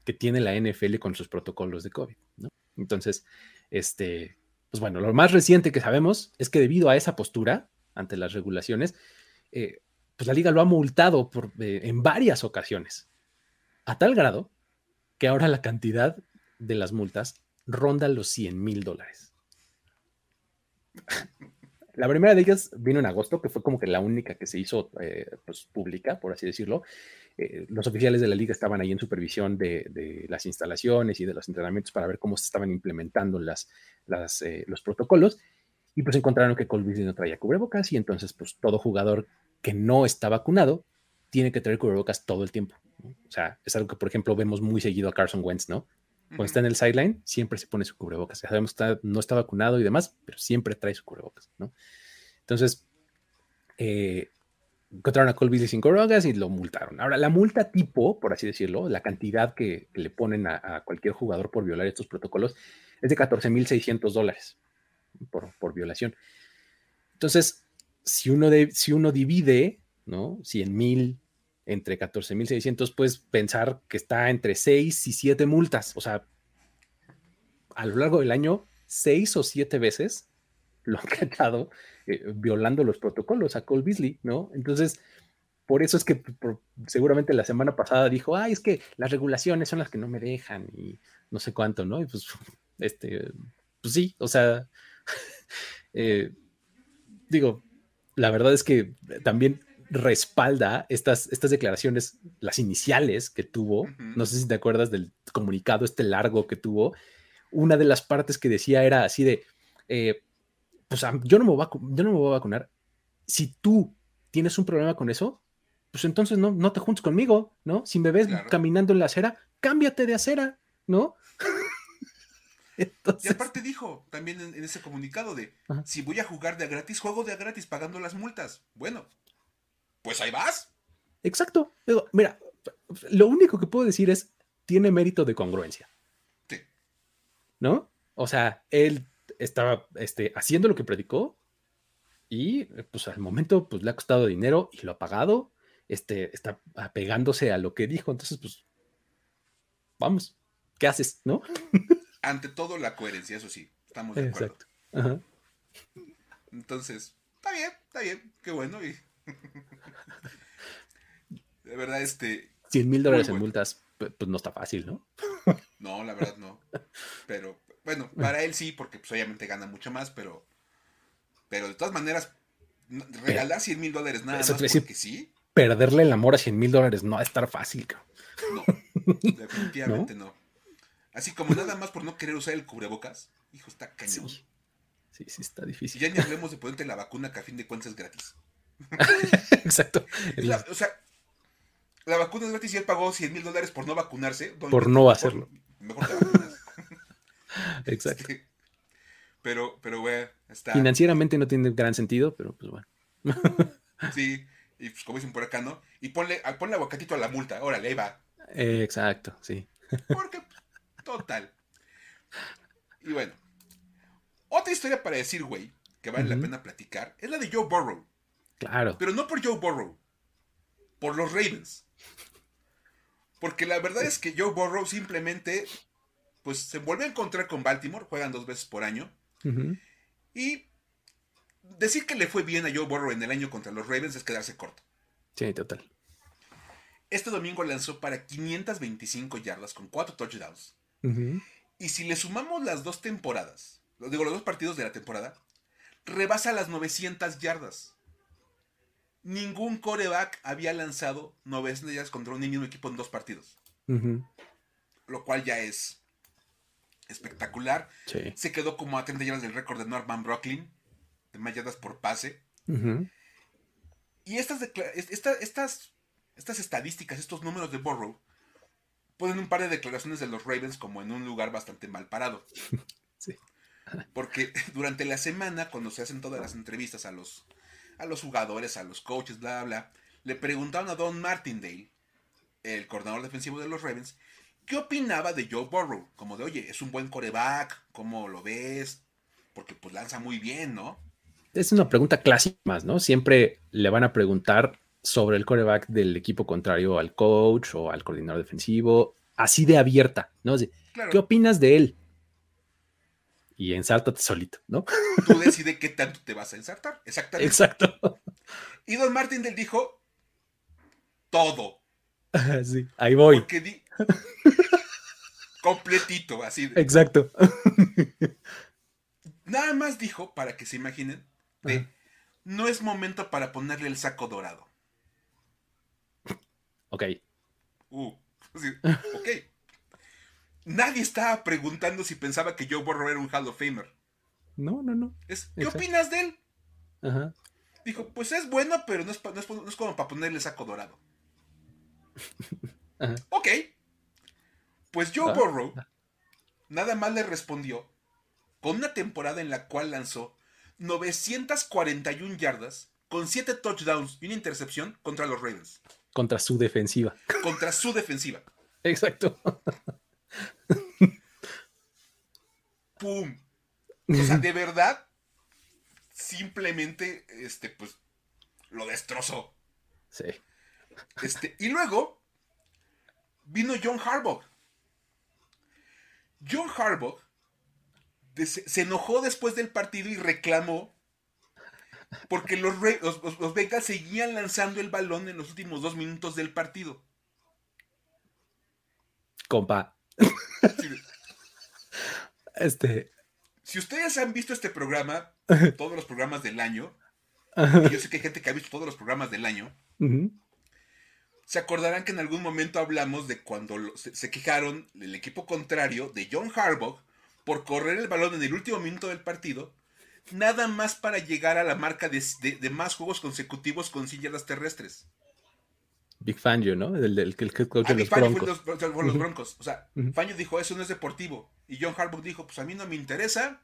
Speaker 1: que tiene la NFL con sus protocolos de COVID. ¿no? Entonces, este, pues bueno, lo más reciente que sabemos es que debido a esa postura ante las regulaciones, eh, pues la liga lo ha multado por, eh, en varias ocasiones, a tal grado que ahora la cantidad de las multas ronda los 100 mil dólares. La primera de ellas vino en agosto, que fue como que la única que se hizo eh, pues, pública, por así decirlo, eh, los oficiales de la liga estaban ahí en supervisión de, las instalaciones y de los entrenamientos para ver cómo se estaban implementando las, eh, los protocolos y pues encontraron que Cole no traía cubrebocas y entonces pues todo jugador que no está vacunado tiene que traer cubrebocas todo el tiempo. O sea, es algo que por ejemplo vemos muy seguido a Carson Wentz, ¿no? Cuando está en el sideline, siempre se pone su cubrebocas. Ya sabemos que no está vacunado y demás, pero siempre trae su cubrebocas, ¿no? Entonces, eh, encontraron a Colby sin corogas y lo multaron. Ahora, la multa tipo, por así decirlo, la cantidad que, le ponen a, cualquier jugador por violar estos protocolos es de 14.600 dólares por, por, violación. Entonces, si uno, de, si uno divide, ¿no? 100 mil entre 14.600, puedes pensar que está entre 6 y 7 multas. O sea, a lo largo del año, 6 o 7 veces lo han cachado eh, violando los protocolos a Cole Beasley, ¿no? Entonces, por eso es que seguramente la semana pasada dijo, ay, es que las regulaciones son las que no me dejan y no sé cuánto, ¿no? Y pues, este, pues sí, o sea, eh, digo, la verdad es que también respalda estas, estas declaraciones, las iniciales que tuvo, no sé si te acuerdas del comunicado este largo que tuvo, una de las partes que decía era así de, eh, pues yo no, me voy a, yo no me voy a vacunar. Si tú tienes un problema con eso, pues entonces no, no te juntes conmigo, ¿no? Si me ves caminando en la acera, cámbiate de acera, ¿no?
Speaker 3: Y aparte dijo también en, ese comunicado de, si voy a jugar de a gratis, juego de a gratis pagando las multas. Bueno, pues ahí vas.
Speaker 1: Exacto. Mira, lo único que puedo decir es, tiene mérito de congruencia.
Speaker 3: Sí.
Speaker 1: ¿No? O sea, él estaba este, haciendo lo que predicó y pues al momento pues le ha costado dinero y lo ha pagado, este, está apegándose a lo que dijo, entonces pues vamos, ¿qué haces? ¿No?
Speaker 3: Ante todo la coherencia, eso sí, estamos de acuerdo. Exacto. Entonces, está bien, está bien, qué bueno y... de verdad, este...
Speaker 1: 100 mil dólares en multas, pues no está fácil, ¿no?
Speaker 3: No, la verdad no. Pero, bueno, para él sí, porque pues, obviamente gana mucho más, pero. Pero de todas maneras, regalar 100 mil dólares nada más porque sí.
Speaker 1: Perderle el amor a 100 mil dólares no va a estar fácil, cabrón.
Speaker 3: No, definitivamente ¿No? Así como nada más por no querer usar el cubrebocas. Hijo, está cañón.
Speaker 1: Sí, sí, sí está difícil.
Speaker 3: Y ya ni hablemos de ponerte la vacuna que a fin de cuentas es gratis.
Speaker 1: Exacto.
Speaker 3: o sea, la vacuna es gratis y él pagó 100 mil dólares por no vacunarse.
Speaker 1: Por no hacerlo.
Speaker 3: Mejor te vacunas.
Speaker 1: Exacto.
Speaker 3: pero, pero, güey, está.
Speaker 1: Financieramente no tiene gran sentido, pero pues bueno.
Speaker 3: sí, y pues como dicen por acá, ¿no? Y ponle, ponle aguacatito a la multa, órale, ahí va.
Speaker 1: exacto, sí.
Speaker 3: Porque, total. Y bueno, otra historia para decir, güey, que vale la pena platicar, es la de Joe Burrow.
Speaker 1: Claro.
Speaker 3: Pero no por Joe Burrow, por los Ravens. Porque la verdad es que Joe Burrow simplemente pues se vuelve a encontrar con Baltimore, juegan dos veces por año. Y decir que le fue bien a Joe Burrow en el año contra los Ravens es quedarse corto.
Speaker 1: Sí, total.
Speaker 3: Este domingo lanzó para 525 yardas con cuatro touchdowns. Y si le sumamos las dos temporadas, digo los dos partidos de la temporada, rebasa las 900 yardas. Ningún coreback había lanzado 900 yardas contra un mismo equipo en dos partidos. Lo cual ya es espectacular. Se quedó como a 30 yardas del récord de Norman Brooklyn, de más yardas por pase. Y estas, estas, estas estadísticas, estos números de Burrow, ponen un par de declaraciones de los Ravens como en un lugar bastante mal parado. Porque durante la semana, cuando se hacen todas las entrevistas a los, a los jugadores, a los coaches, bla, bla, le preguntaron a Don Martindale, el coordinador defensivo de los Ravens, ¿qué opinaba de Joe Burrow? Como de, oye, es un buen coreback, ¿cómo lo ves? Porque pues lanza muy bien, ¿no?
Speaker 1: Es una pregunta clásica más, ¿no? Siempre le van a preguntar sobre el coreback del equipo contrario al coach o al coordinador defensivo, así de abierta, ¿no? ¿Qué opinas de él? Y ensártate solito, ¿no?
Speaker 3: Tú decides qué tanto te vas a ensartar, exactamente.
Speaker 1: Exacto.
Speaker 3: Y Don Martin del dijo todo.
Speaker 1: Sí, ahí voy.
Speaker 3: Porque di, Completito, así.
Speaker 1: Exacto.
Speaker 3: Nada más dijo, para que se imaginen, no es momento para ponerle el saco dorado.
Speaker 1: Ok.
Speaker 3: Uh, ok. Nadie estaba preguntando si pensaba que Joe Burrow era un Hall of Famer.
Speaker 1: No, no, no.
Speaker 3: ¿Qué opinas de él? Ajá. Dijo, pues es bueno, pero no es, como para ponerle saco dorado. Ajá. Ok. Pues Joe ah. Burrow nada más le respondió con una temporada en la cual lanzó 941 yardas con 7 touchdowns y una intercepción contra los Ravens.
Speaker 1: Contra su defensiva.
Speaker 3: Contra su defensiva.
Speaker 1: Exacto.
Speaker 3: ¡Pum! O sea, de verdad, simplemente, este, pues, lo destrozó.
Speaker 1: Sí.
Speaker 3: Este, y luego vino John Harbaugh. John Harbaugh se enojó después del partido y reclamó porque los, los, Bengals seguían lanzando el balón en los últimos dos minutos del partido.
Speaker 1: Compa. Este.
Speaker 3: Si ustedes han visto este programa, todos los programas del año, yo sé que hay gente que ha visto todos los programas del año, se acordarán que en algún momento hablamos de cuando se, quejaron el equipo contrario de John Harbaugh por correr el balón en el último minuto del partido, nada más para llegar a la marca de, más juegos consecutivos con 100 yardas terrestres.
Speaker 1: Big Fangio, ¿no? El, del que
Speaker 3: coach ah, de los Broncos. Fue los, Broncos. O sea, Fangio dijo, eso no es deportivo. Y John Harbaugh dijo, pues a mí no me interesa.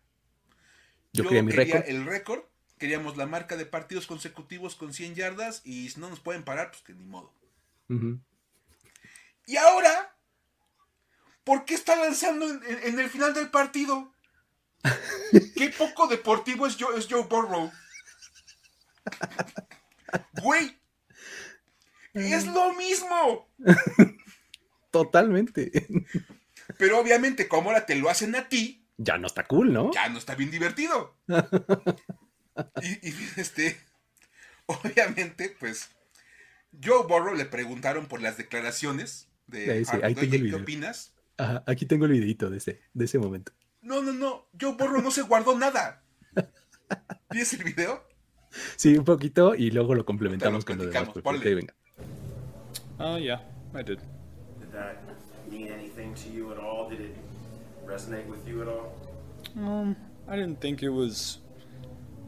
Speaker 1: Yo, quería, mi récord.
Speaker 3: el récord. Queríamos la marca de partidos consecutivos con 100 yardas. Y si no nos pueden parar, pues que ni modo. Y ahora, ¿por qué está lanzando en, el final del partido? Qué poco deportivo es Joe, es Joe Burrow. Güey, es lo mismo.
Speaker 1: Totalmente.
Speaker 3: Pero obviamente, como ahora te lo hacen a ti.
Speaker 1: Ya no está cool, ¿no?
Speaker 3: Ya no está bien divertido. y, y, este. Obviamente, pues. Joe Burrow le preguntaron por las declaraciones de
Speaker 1: sí,
Speaker 3: ¿qué opinas?
Speaker 1: aquí tengo el videito de ese, de ese momento.
Speaker 3: No, no, no. Joe Burrow no se guardó nada. ¿Tienes el video?
Speaker 1: Sí, un poquito y luego lo complementamos con lo demás.
Speaker 3: Okay, venga.
Speaker 4: Oh, uh, yeah, I did.
Speaker 5: Did that mean anything to you at all? Did it resonate with you at all?
Speaker 4: Um, I didn't think it was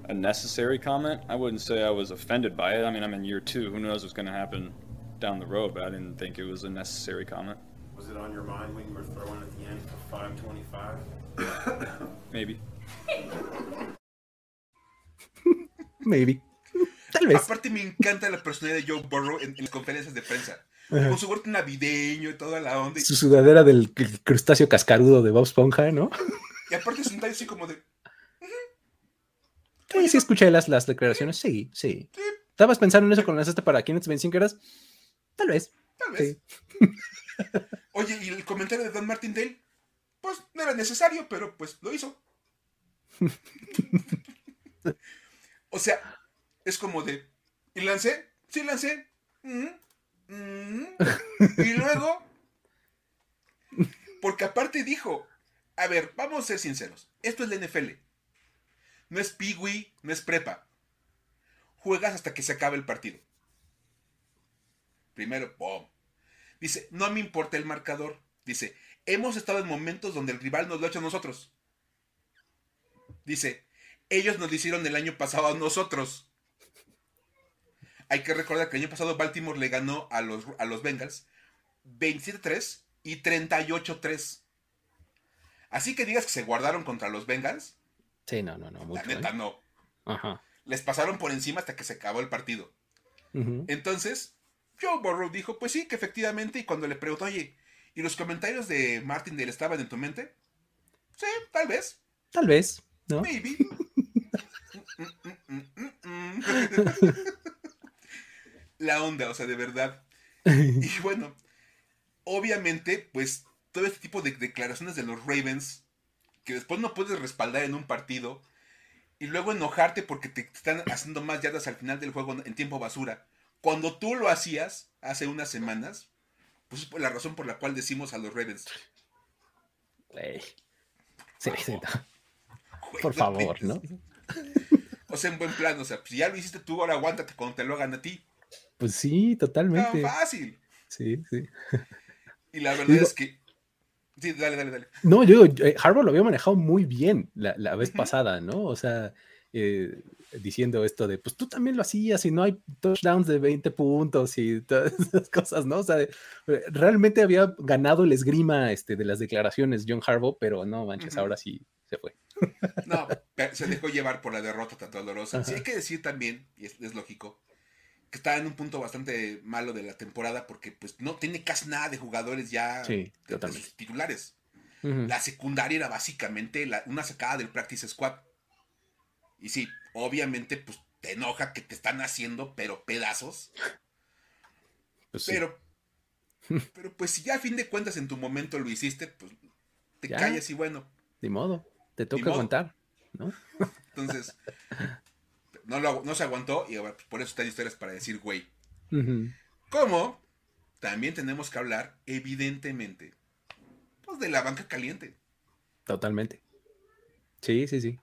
Speaker 4: a necessary comment. I wouldn't say I was offended by it. I mean, I'm in year two. Who knows what's going to happen down the road? But I didn't think it was a necessary comment.
Speaker 5: Was it on your mind when you were throwing at the end for 525?
Speaker 4: Maybe.
Speaker 1: Maybe. Tal vez.
Speaker 3: Aparte me encanta la personalidad de Joe Burrow en, en las conferencias de prensa. Con su huerto navideño y toda la onda.
Speaker 1: Su sudadera del crustáceo cascarudo de Bob Esponja, ¿no?
Speaker 3: Y aparte es un así como de...
Speaker 1: Sí, sí, escuché las, las declaraciones. Sí, sí, ¿Estabas pensando en eso cuando lanzaste para Kenneth Benzinkeras? Tal vez.
Speaker 3: Tal vez. Oye, ¿y el comentario de Don Martindale? Pues no era necesario, pero pues lo hizo. o sea, es como de. ¿Y lancé? Sí, lancé. Mm, mm. y luego. Porque aparte dijo: A ver, vamos a ser sinceros. Esto es la NFL. No es piwi, no es prepa. Juegas hasta que se acabe el partido. Primero, ¡pum! Dice, no me importa el marcador. Dice, hemos estado en momentos donde el rival nos lo ha hecho a nosotros. Dice, ellos nos lo hicieron el año pasado a nosotros. Hay que recordar que el año pasado Baltimore le ganó a los, a los Bengals 27-3 y 38-3. Así que digas que se guardaron contra los Bengals,
Speaker 1: Sí, no, no, no.
Speaker 3: la neta
Speaker 1: ¿eh?
Speaker 3: no.
Speaker 1: Ajá.
Speaker 3: Les pasaron por encima hasta que se acabó el partido. Entonces, Joe Burrow dijo, pues sí, que efectivamente, y cuando le preguntó, oye, ¿y los comentarios de Martindale estaban en tu mente? Sí, tal vez.
Speaker 1: Tal vez, ¿no?
Speaker 3: Maybe. La onda, o sea, de verdad. Y bueno, obviamente, pues todo este tipo de declaraciones de los Ravens que después no puedes respaldar en un partido y luego enojarte porque te están haciendo más yardas al final del juego en tiempo basura. Cuando tú lo hacías hace unas semanas, pues es la razón por la cual decimos a los Ravens.
Speaker 1: Sí, sí, Por favor, ¿no?
Speaker 3: O sea, en buen plan, o sea, si ya lo hiciste tú, ahora aguántate cuando te lo hagan a ti.
Speaker 1: Pues sí, totalmente.
Speaker 3: Tan fácil.
Speaker 1: Sí, sí.
Speaker 3: Y la verdad es que Sí, dale, dale, dale.
Speaker 1: No, yo, eh, Harbaugh lo había manejado muy bien la, vez pasada, ¿no? O sea, eh, diciendo esto de, pues tú también lo hacías y no hay touchdowns de 20 puntos y todas esas cosas, ¿no? O sea, eh, realmente había ganado el esgrima este, de las declaraciones John Harbaugh, pero no manches, ahora sí se fue.
Speaker 3: No, se dejó llevar por la derrota tan dolorosa. Sí, hay que decir también, y es lógico, que está en un punto bastante malo de la temporada porque pues no tiene casi nada de jugadores ya
Speaker 1: de,
Speaker 3: titulares. La secundaria era básicamente una sacada del practice squad. Y sí, obviamente pues te enoja que te están haciendo pero pedazos. Pues pero pero pues si ya a fin de cuentas en tu momento lo hiciste, pues te callas y bueno.
Speaker 1: De modo, te toca aguantar, ¿no?
Speaker 3: Entonces, no, se aguantó y pues, por eso están historias para decir güey. Como también tenemos que hablar, evidentemente, pues de la banca caliente.
Speaker 1: Totalmente. Sí, sí, sí.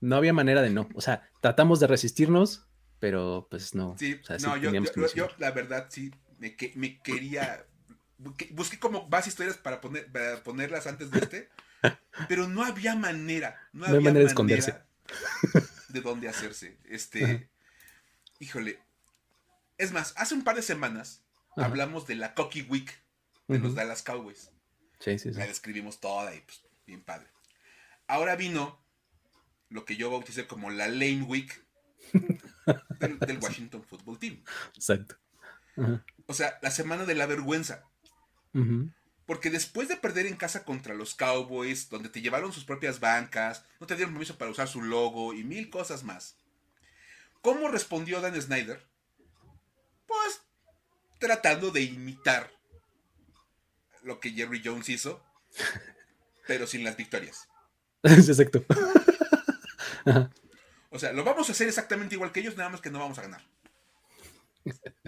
Speaker 1: No había manera de no. O sea, tratamos de resistirnos, pero pues no.
Speaker 3: Sí, no, yo, la verdad sí me, me quería. Busqué como más historias para, poner, ponerlas antes de este, pero no había manera. No, había manera de esconderse de dónde hacerse. Este, híjole. Es más, hace un par de semanas hablamos de la Cocky Week de los Dallas Cowboys.
Speaker 1: Sí, sí, sí.
Speaker 3: La describimos toda y pues, bien padre. Ahora vino lo que yo bauticé como la Lane Week del, Washington Football Team.
Speaker 1: Exacto.
Speaker 3: O sea, la semana de la vergüenza. Porque después de perder en casa contra los Cowboys, donde te llevaron sus propias bancas, no te dieron permiso para usar su logo y mil cosas más, ¿cómo respondió Dan Snyder? Pues tratando de imitar lo que Jerry Jones hizo, pero sin las victorias.
Speaker 1: Exacto.
Speaker 3: o sea, lo vamos a hacer exactamente igual que ellos, nada más que no vamos a ganar.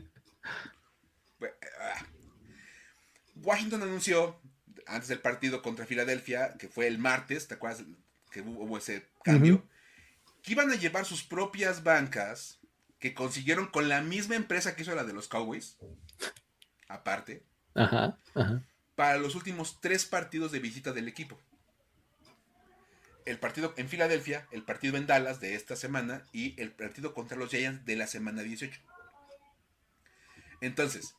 Speaker 3: Washington anunció antes del partido contra Filadelfia, que fue el martes, ¿te acuerdas que hubo ese cambio? Que iban a llevar sus propias bancas que consiguieron con la misma empresa que hizo la de los Cowboys, aparte,
Speaker 1: Ajá, ajá.
Speaker 3: para los últimos tres partidos de visita del equipo. El partido en Filadelfia, el partido en Dallas de esta semana y el partido contra los Giants de la semana 18. Entonces,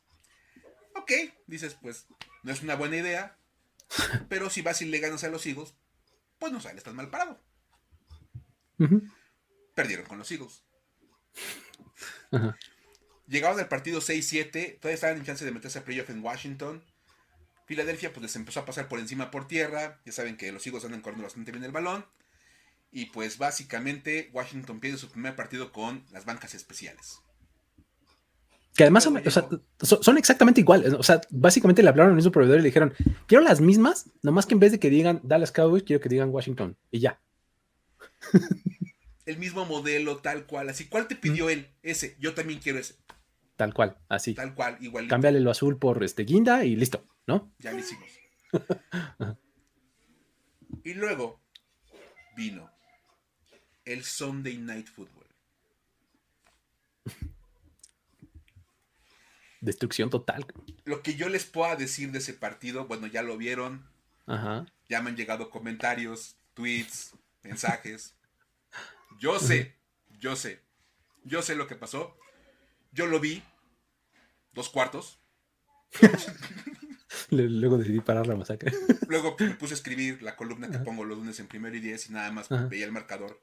Speaker 3: ok, dices, pues no es una buena idea, pero si vas y le ganas a los Eagles, pues no sales tan mal parado. Perdieron con los Eagles.
Speaker 1: Ajá.
Speaker 3: Llegaron al partido 6-7, todavía estaban en chance de meterse a playoff en Washington. Filadelfia pues les empezó a pasar por encima por tierra. Ya saben que los Eagles andan corriendo bastante bien el balón. Y pues básicamente Washington pierde su primer partido con las bancas especiales.
Speaker 1: Que además son, o sea, exactamente iguales. O sea, básicamente le hablaron al mismo proveedor y le dijeron, quiero las mismas, nomás que en vez de que digan Dallas Cowboys, quiero que digan Washington. Y ya.
Speaker 3: El mismo modelo, tal cual. Así, ¿cuál te pidió él? Ese. Yo también quiero ese.
Speaker 1: Tal cual, así.
Speaker 3: Tal cual, igual.
Speaker 1: Cámbiale lo azul por este guinda y listo, ¿no?
Speaker 3: Ya lo hicimos. y luego vino el Sunday Night Football.
Speaker 1: Destrucción total.
Speaker 3: Lo que yo les pueda decir de ese partido, bueno, ya lo vieron,
Speaker 1: Ajá.
Speaker 3: ya me han llegado comentarios, tweets, mensajes. Yo sé, yo sé, yo sé lo que pasó. Yo lo vi, dos cuartos.
Speaker 1: Luego decidí parar la masacre.
Speaker 3: Luego me puse a escribir la columna que pongo los lunes en primero y diez y nada más
Speaker 1: Ajá.
Speaker 3: veía el marcador,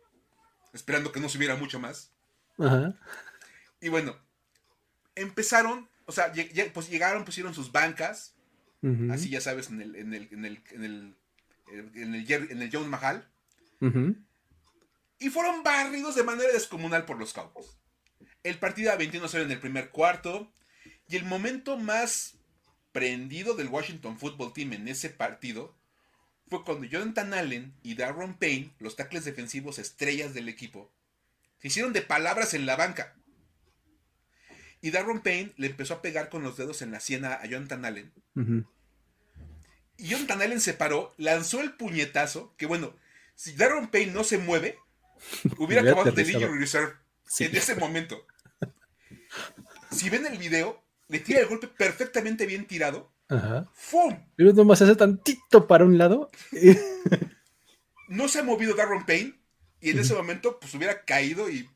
Speaker 3: esperando que no subiera mucho más.
Speaker 1: Ajá.
Speaker 3: Y bueno, empezaron, o sea, pues llegaron, pusieron sus bancas, así ya sabes, en el, en el, en el, en el, en el, en el John Mahal, y fueron barridos de manera descomunal por los Cowboys. El partido a 21-0 en el primer cuarto, y el momento más prendido del Washington Football Team en ese partido fue cuando Jonathan Allen y Darron Payne, los tackles defensivos estrellas del equipo, se hicieron de palabras en la banca. Y Darron Payne le empezó a pegar con los dedos en la sien a Jonathan Allen. Y Jonathan Allen se paró, lanzó el puñetazo, que bueno, si Darron Payne no se mueve, hubiera acabado de. Injury Reserve
Speaker 1: Sí.
Speaker 3: en ese momento. Si ven el video, le tira el golpe perfectamente bien tirado.
Speaker 1: Ajá.
Speaker 3: ¡Fum!
Speaker 1: Pero nomás hace tantito para un lado.
Speaker 3: No se ha movido Darron Payne. Y en ese momento, pues hubiera caído y.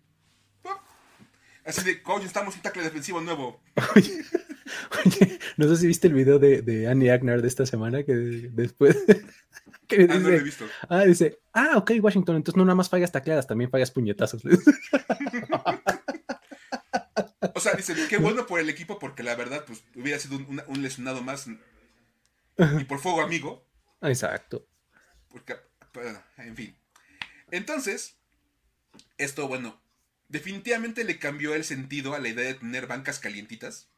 Speaker 3: Así de, coño, estamos un tackle defensivo nuevo.
Speaker 1: Oye, oye, no sé si viste el video de, de Annie Agner de esta semana que después que
Speaker 3: Ah, no lo he
Speaker 1: dice,
Speaker 3: visto.
Speaker 1: ah, dice, ah, ok, Washington, entonces no nada más fallas tacleadas, también fallas puñetazos.
Speaker 3: O sea, dicen, qué bueno por el equipo, porque la verdad, pues hubiera sido un, un lesionado más. Y por fuego amigo.
Speaker 1: Exacto.
Speaker 3: Porque, bueno, en fin. Entonces, esto, bueno, definitivamente le cambió el sentido a la idea de tener bancas calientitas.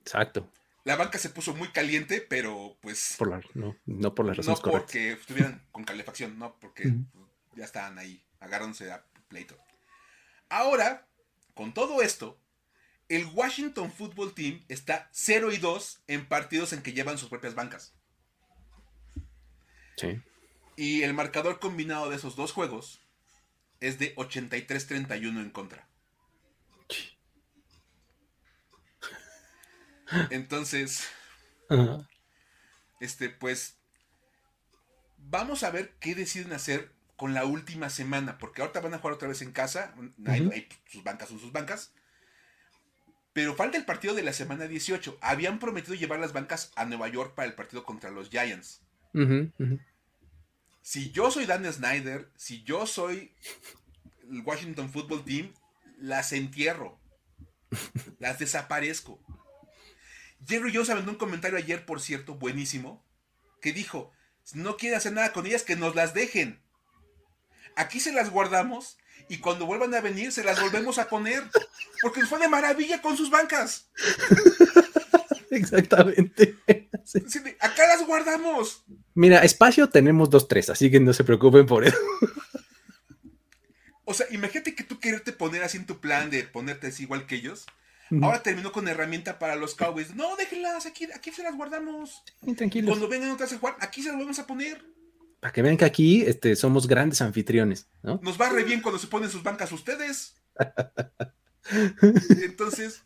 Speaker 1: Exacto.
Speaker 3: La banca se puso muy caliente, pero pues
Speaker 1: Por la, no, no por las
Speaker 3: no
Speaker 1: razones correctas.
Speaker 3: porque estuvieran con calefacción, no, porque ya estaban ahí, agarrándose a pleito. Ahora, con todo esto, el Washington Football Team está 0 y 2 en partidos en que llevan sus propias bancas.
Speaker 1: Sí.
Speaker 3: Y el marcador combinado de esos dos juegos es de 83-31 en contra. Entonces, este, pues, vamos a ver qué deciden hacer con la última semana, porque ahorita van a jugar otra vez en casa, sus bancas son sus bancas, pero falta el partido de la semana 18. Habían prometido llevar las bancas a Nueva York para el partido contra los Giants.
Speaker 1: Ujú.
Speaker 3: Si yo soy Dan Snyder, si yo soy el Washington Football Team, las entierro. Las desaparezco. Jerry Jones aventó un comentario ayer, por cierto, buenísimo, que dijo, no quieren hacer nada con ellas, que nos las dejen. Aquí se las guardamos y cuando vuelvan a venir se las volvemos a poner. Porque nos fue de maravilla con sus bancas.
Speaker 1: Exactamente. Sí.
Speaker 3: Acá las guardamos.
Speaker 1: Mira, espacio tenemos dos, tres, así que no se preocupen por eso.
Speaker 3: O sea, imagínate que tú quererte poner así en tu plan de ponerte así igual que ellos. Ahora terminó con herramienta para los Cowboys. No, déjenlas, aquí, aquí se las guardamos.
Speaker 1: tranquilos.
Speaker 3: Cuando vengan otras a jugar, aquí se las vamos a poner.
Speaker 1: Para que vean que aquí este, somos grandes anfitriones, ¿no?
Speaker 3: Nos va re bien cuando se ponen sus bancas ustedes. Entonces,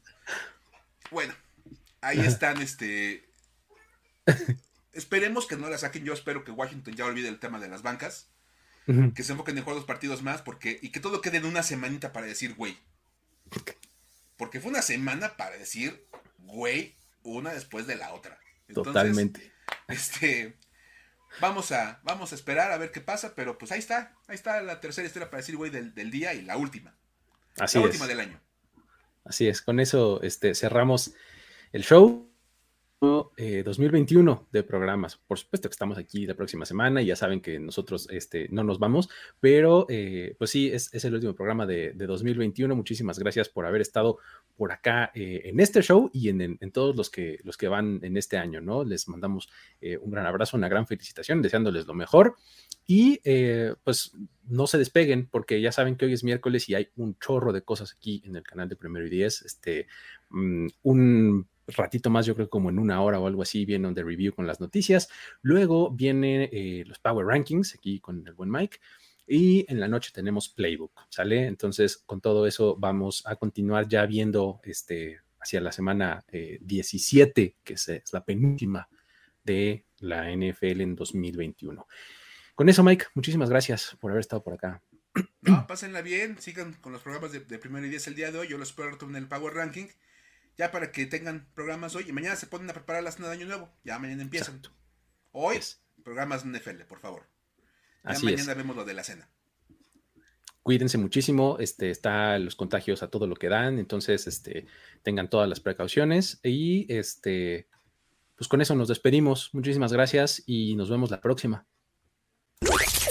Speaker 3: bueno, ahí están, este. Esperemos que no la saquen. Yo espero que Washington ya olvide el tema de las bancas. Que se enfoquen en jugar dos partidos más. Porque, y que todo quede en una semanita para decir, güey. Porque fue una semana para decir, güey, una después de la otra.
Speaker 1: Totalmente.
Speaker 3: Este. Vamos a, vamos a esperar a ver qué pasa, pero pues ahí está, ahí está la tercera historia para decir, güey, del, día y la última.
Speaker 1: Así
Speaker 3: la última del año.
Speaker 1: Así es, con eso este, cerramos el show. 2021 eh, de programas. Por supuesto que estamos aquí la próxima semana y ya saben que nosotros este, no nos vamos, pero eh, pues sí, es, el último programa de, 2021. Muchísimas gracias por haber estado por acá eh, en este show y en, todos los que, los que van en este año, ¿no? Les mandamos un gran abrazo, una gran felicitación, deseándoles lo mejor. Y pues no se despeguen porque ya saben que hoy es miércoles y hay un chorro de cosas aquí en el canal de Primero y Diez. Este, mm, un ratito más, yo creo como en una hora o algo así, viene de review con las noticias. Luego vienen eh, los Power Rankings aquí con el buen Mike. Y en la noche tenemos Playbook, ¿sale? Entonces, con todo eso vamos a continuar ya viendo este, hacia la semana 17, eh, que es, la penúltima de la NFL en 2021. Con eso, Mike, muchísimas gracias por haber estado por acá.
Speaker 3: No, pásenla bien, sigan con los programas de, de primero y diez el día de hoy. Yo los espero en el Power Ranking ya para que tengan programas hoy y mañana se ponen a preparar la cena de año nuevo. Ya mañana empiezan. Hoy, programas NFL, por favor. Ya mañana vemos lo de la cena.
Speaker 1: Cuídense muchísimo, este, está los contagios a todo lo que dan, entonces este, tengan todas las precauciones y este, pues con eso nos despedimos. Muchísimas gracias y nos vemos la próxima.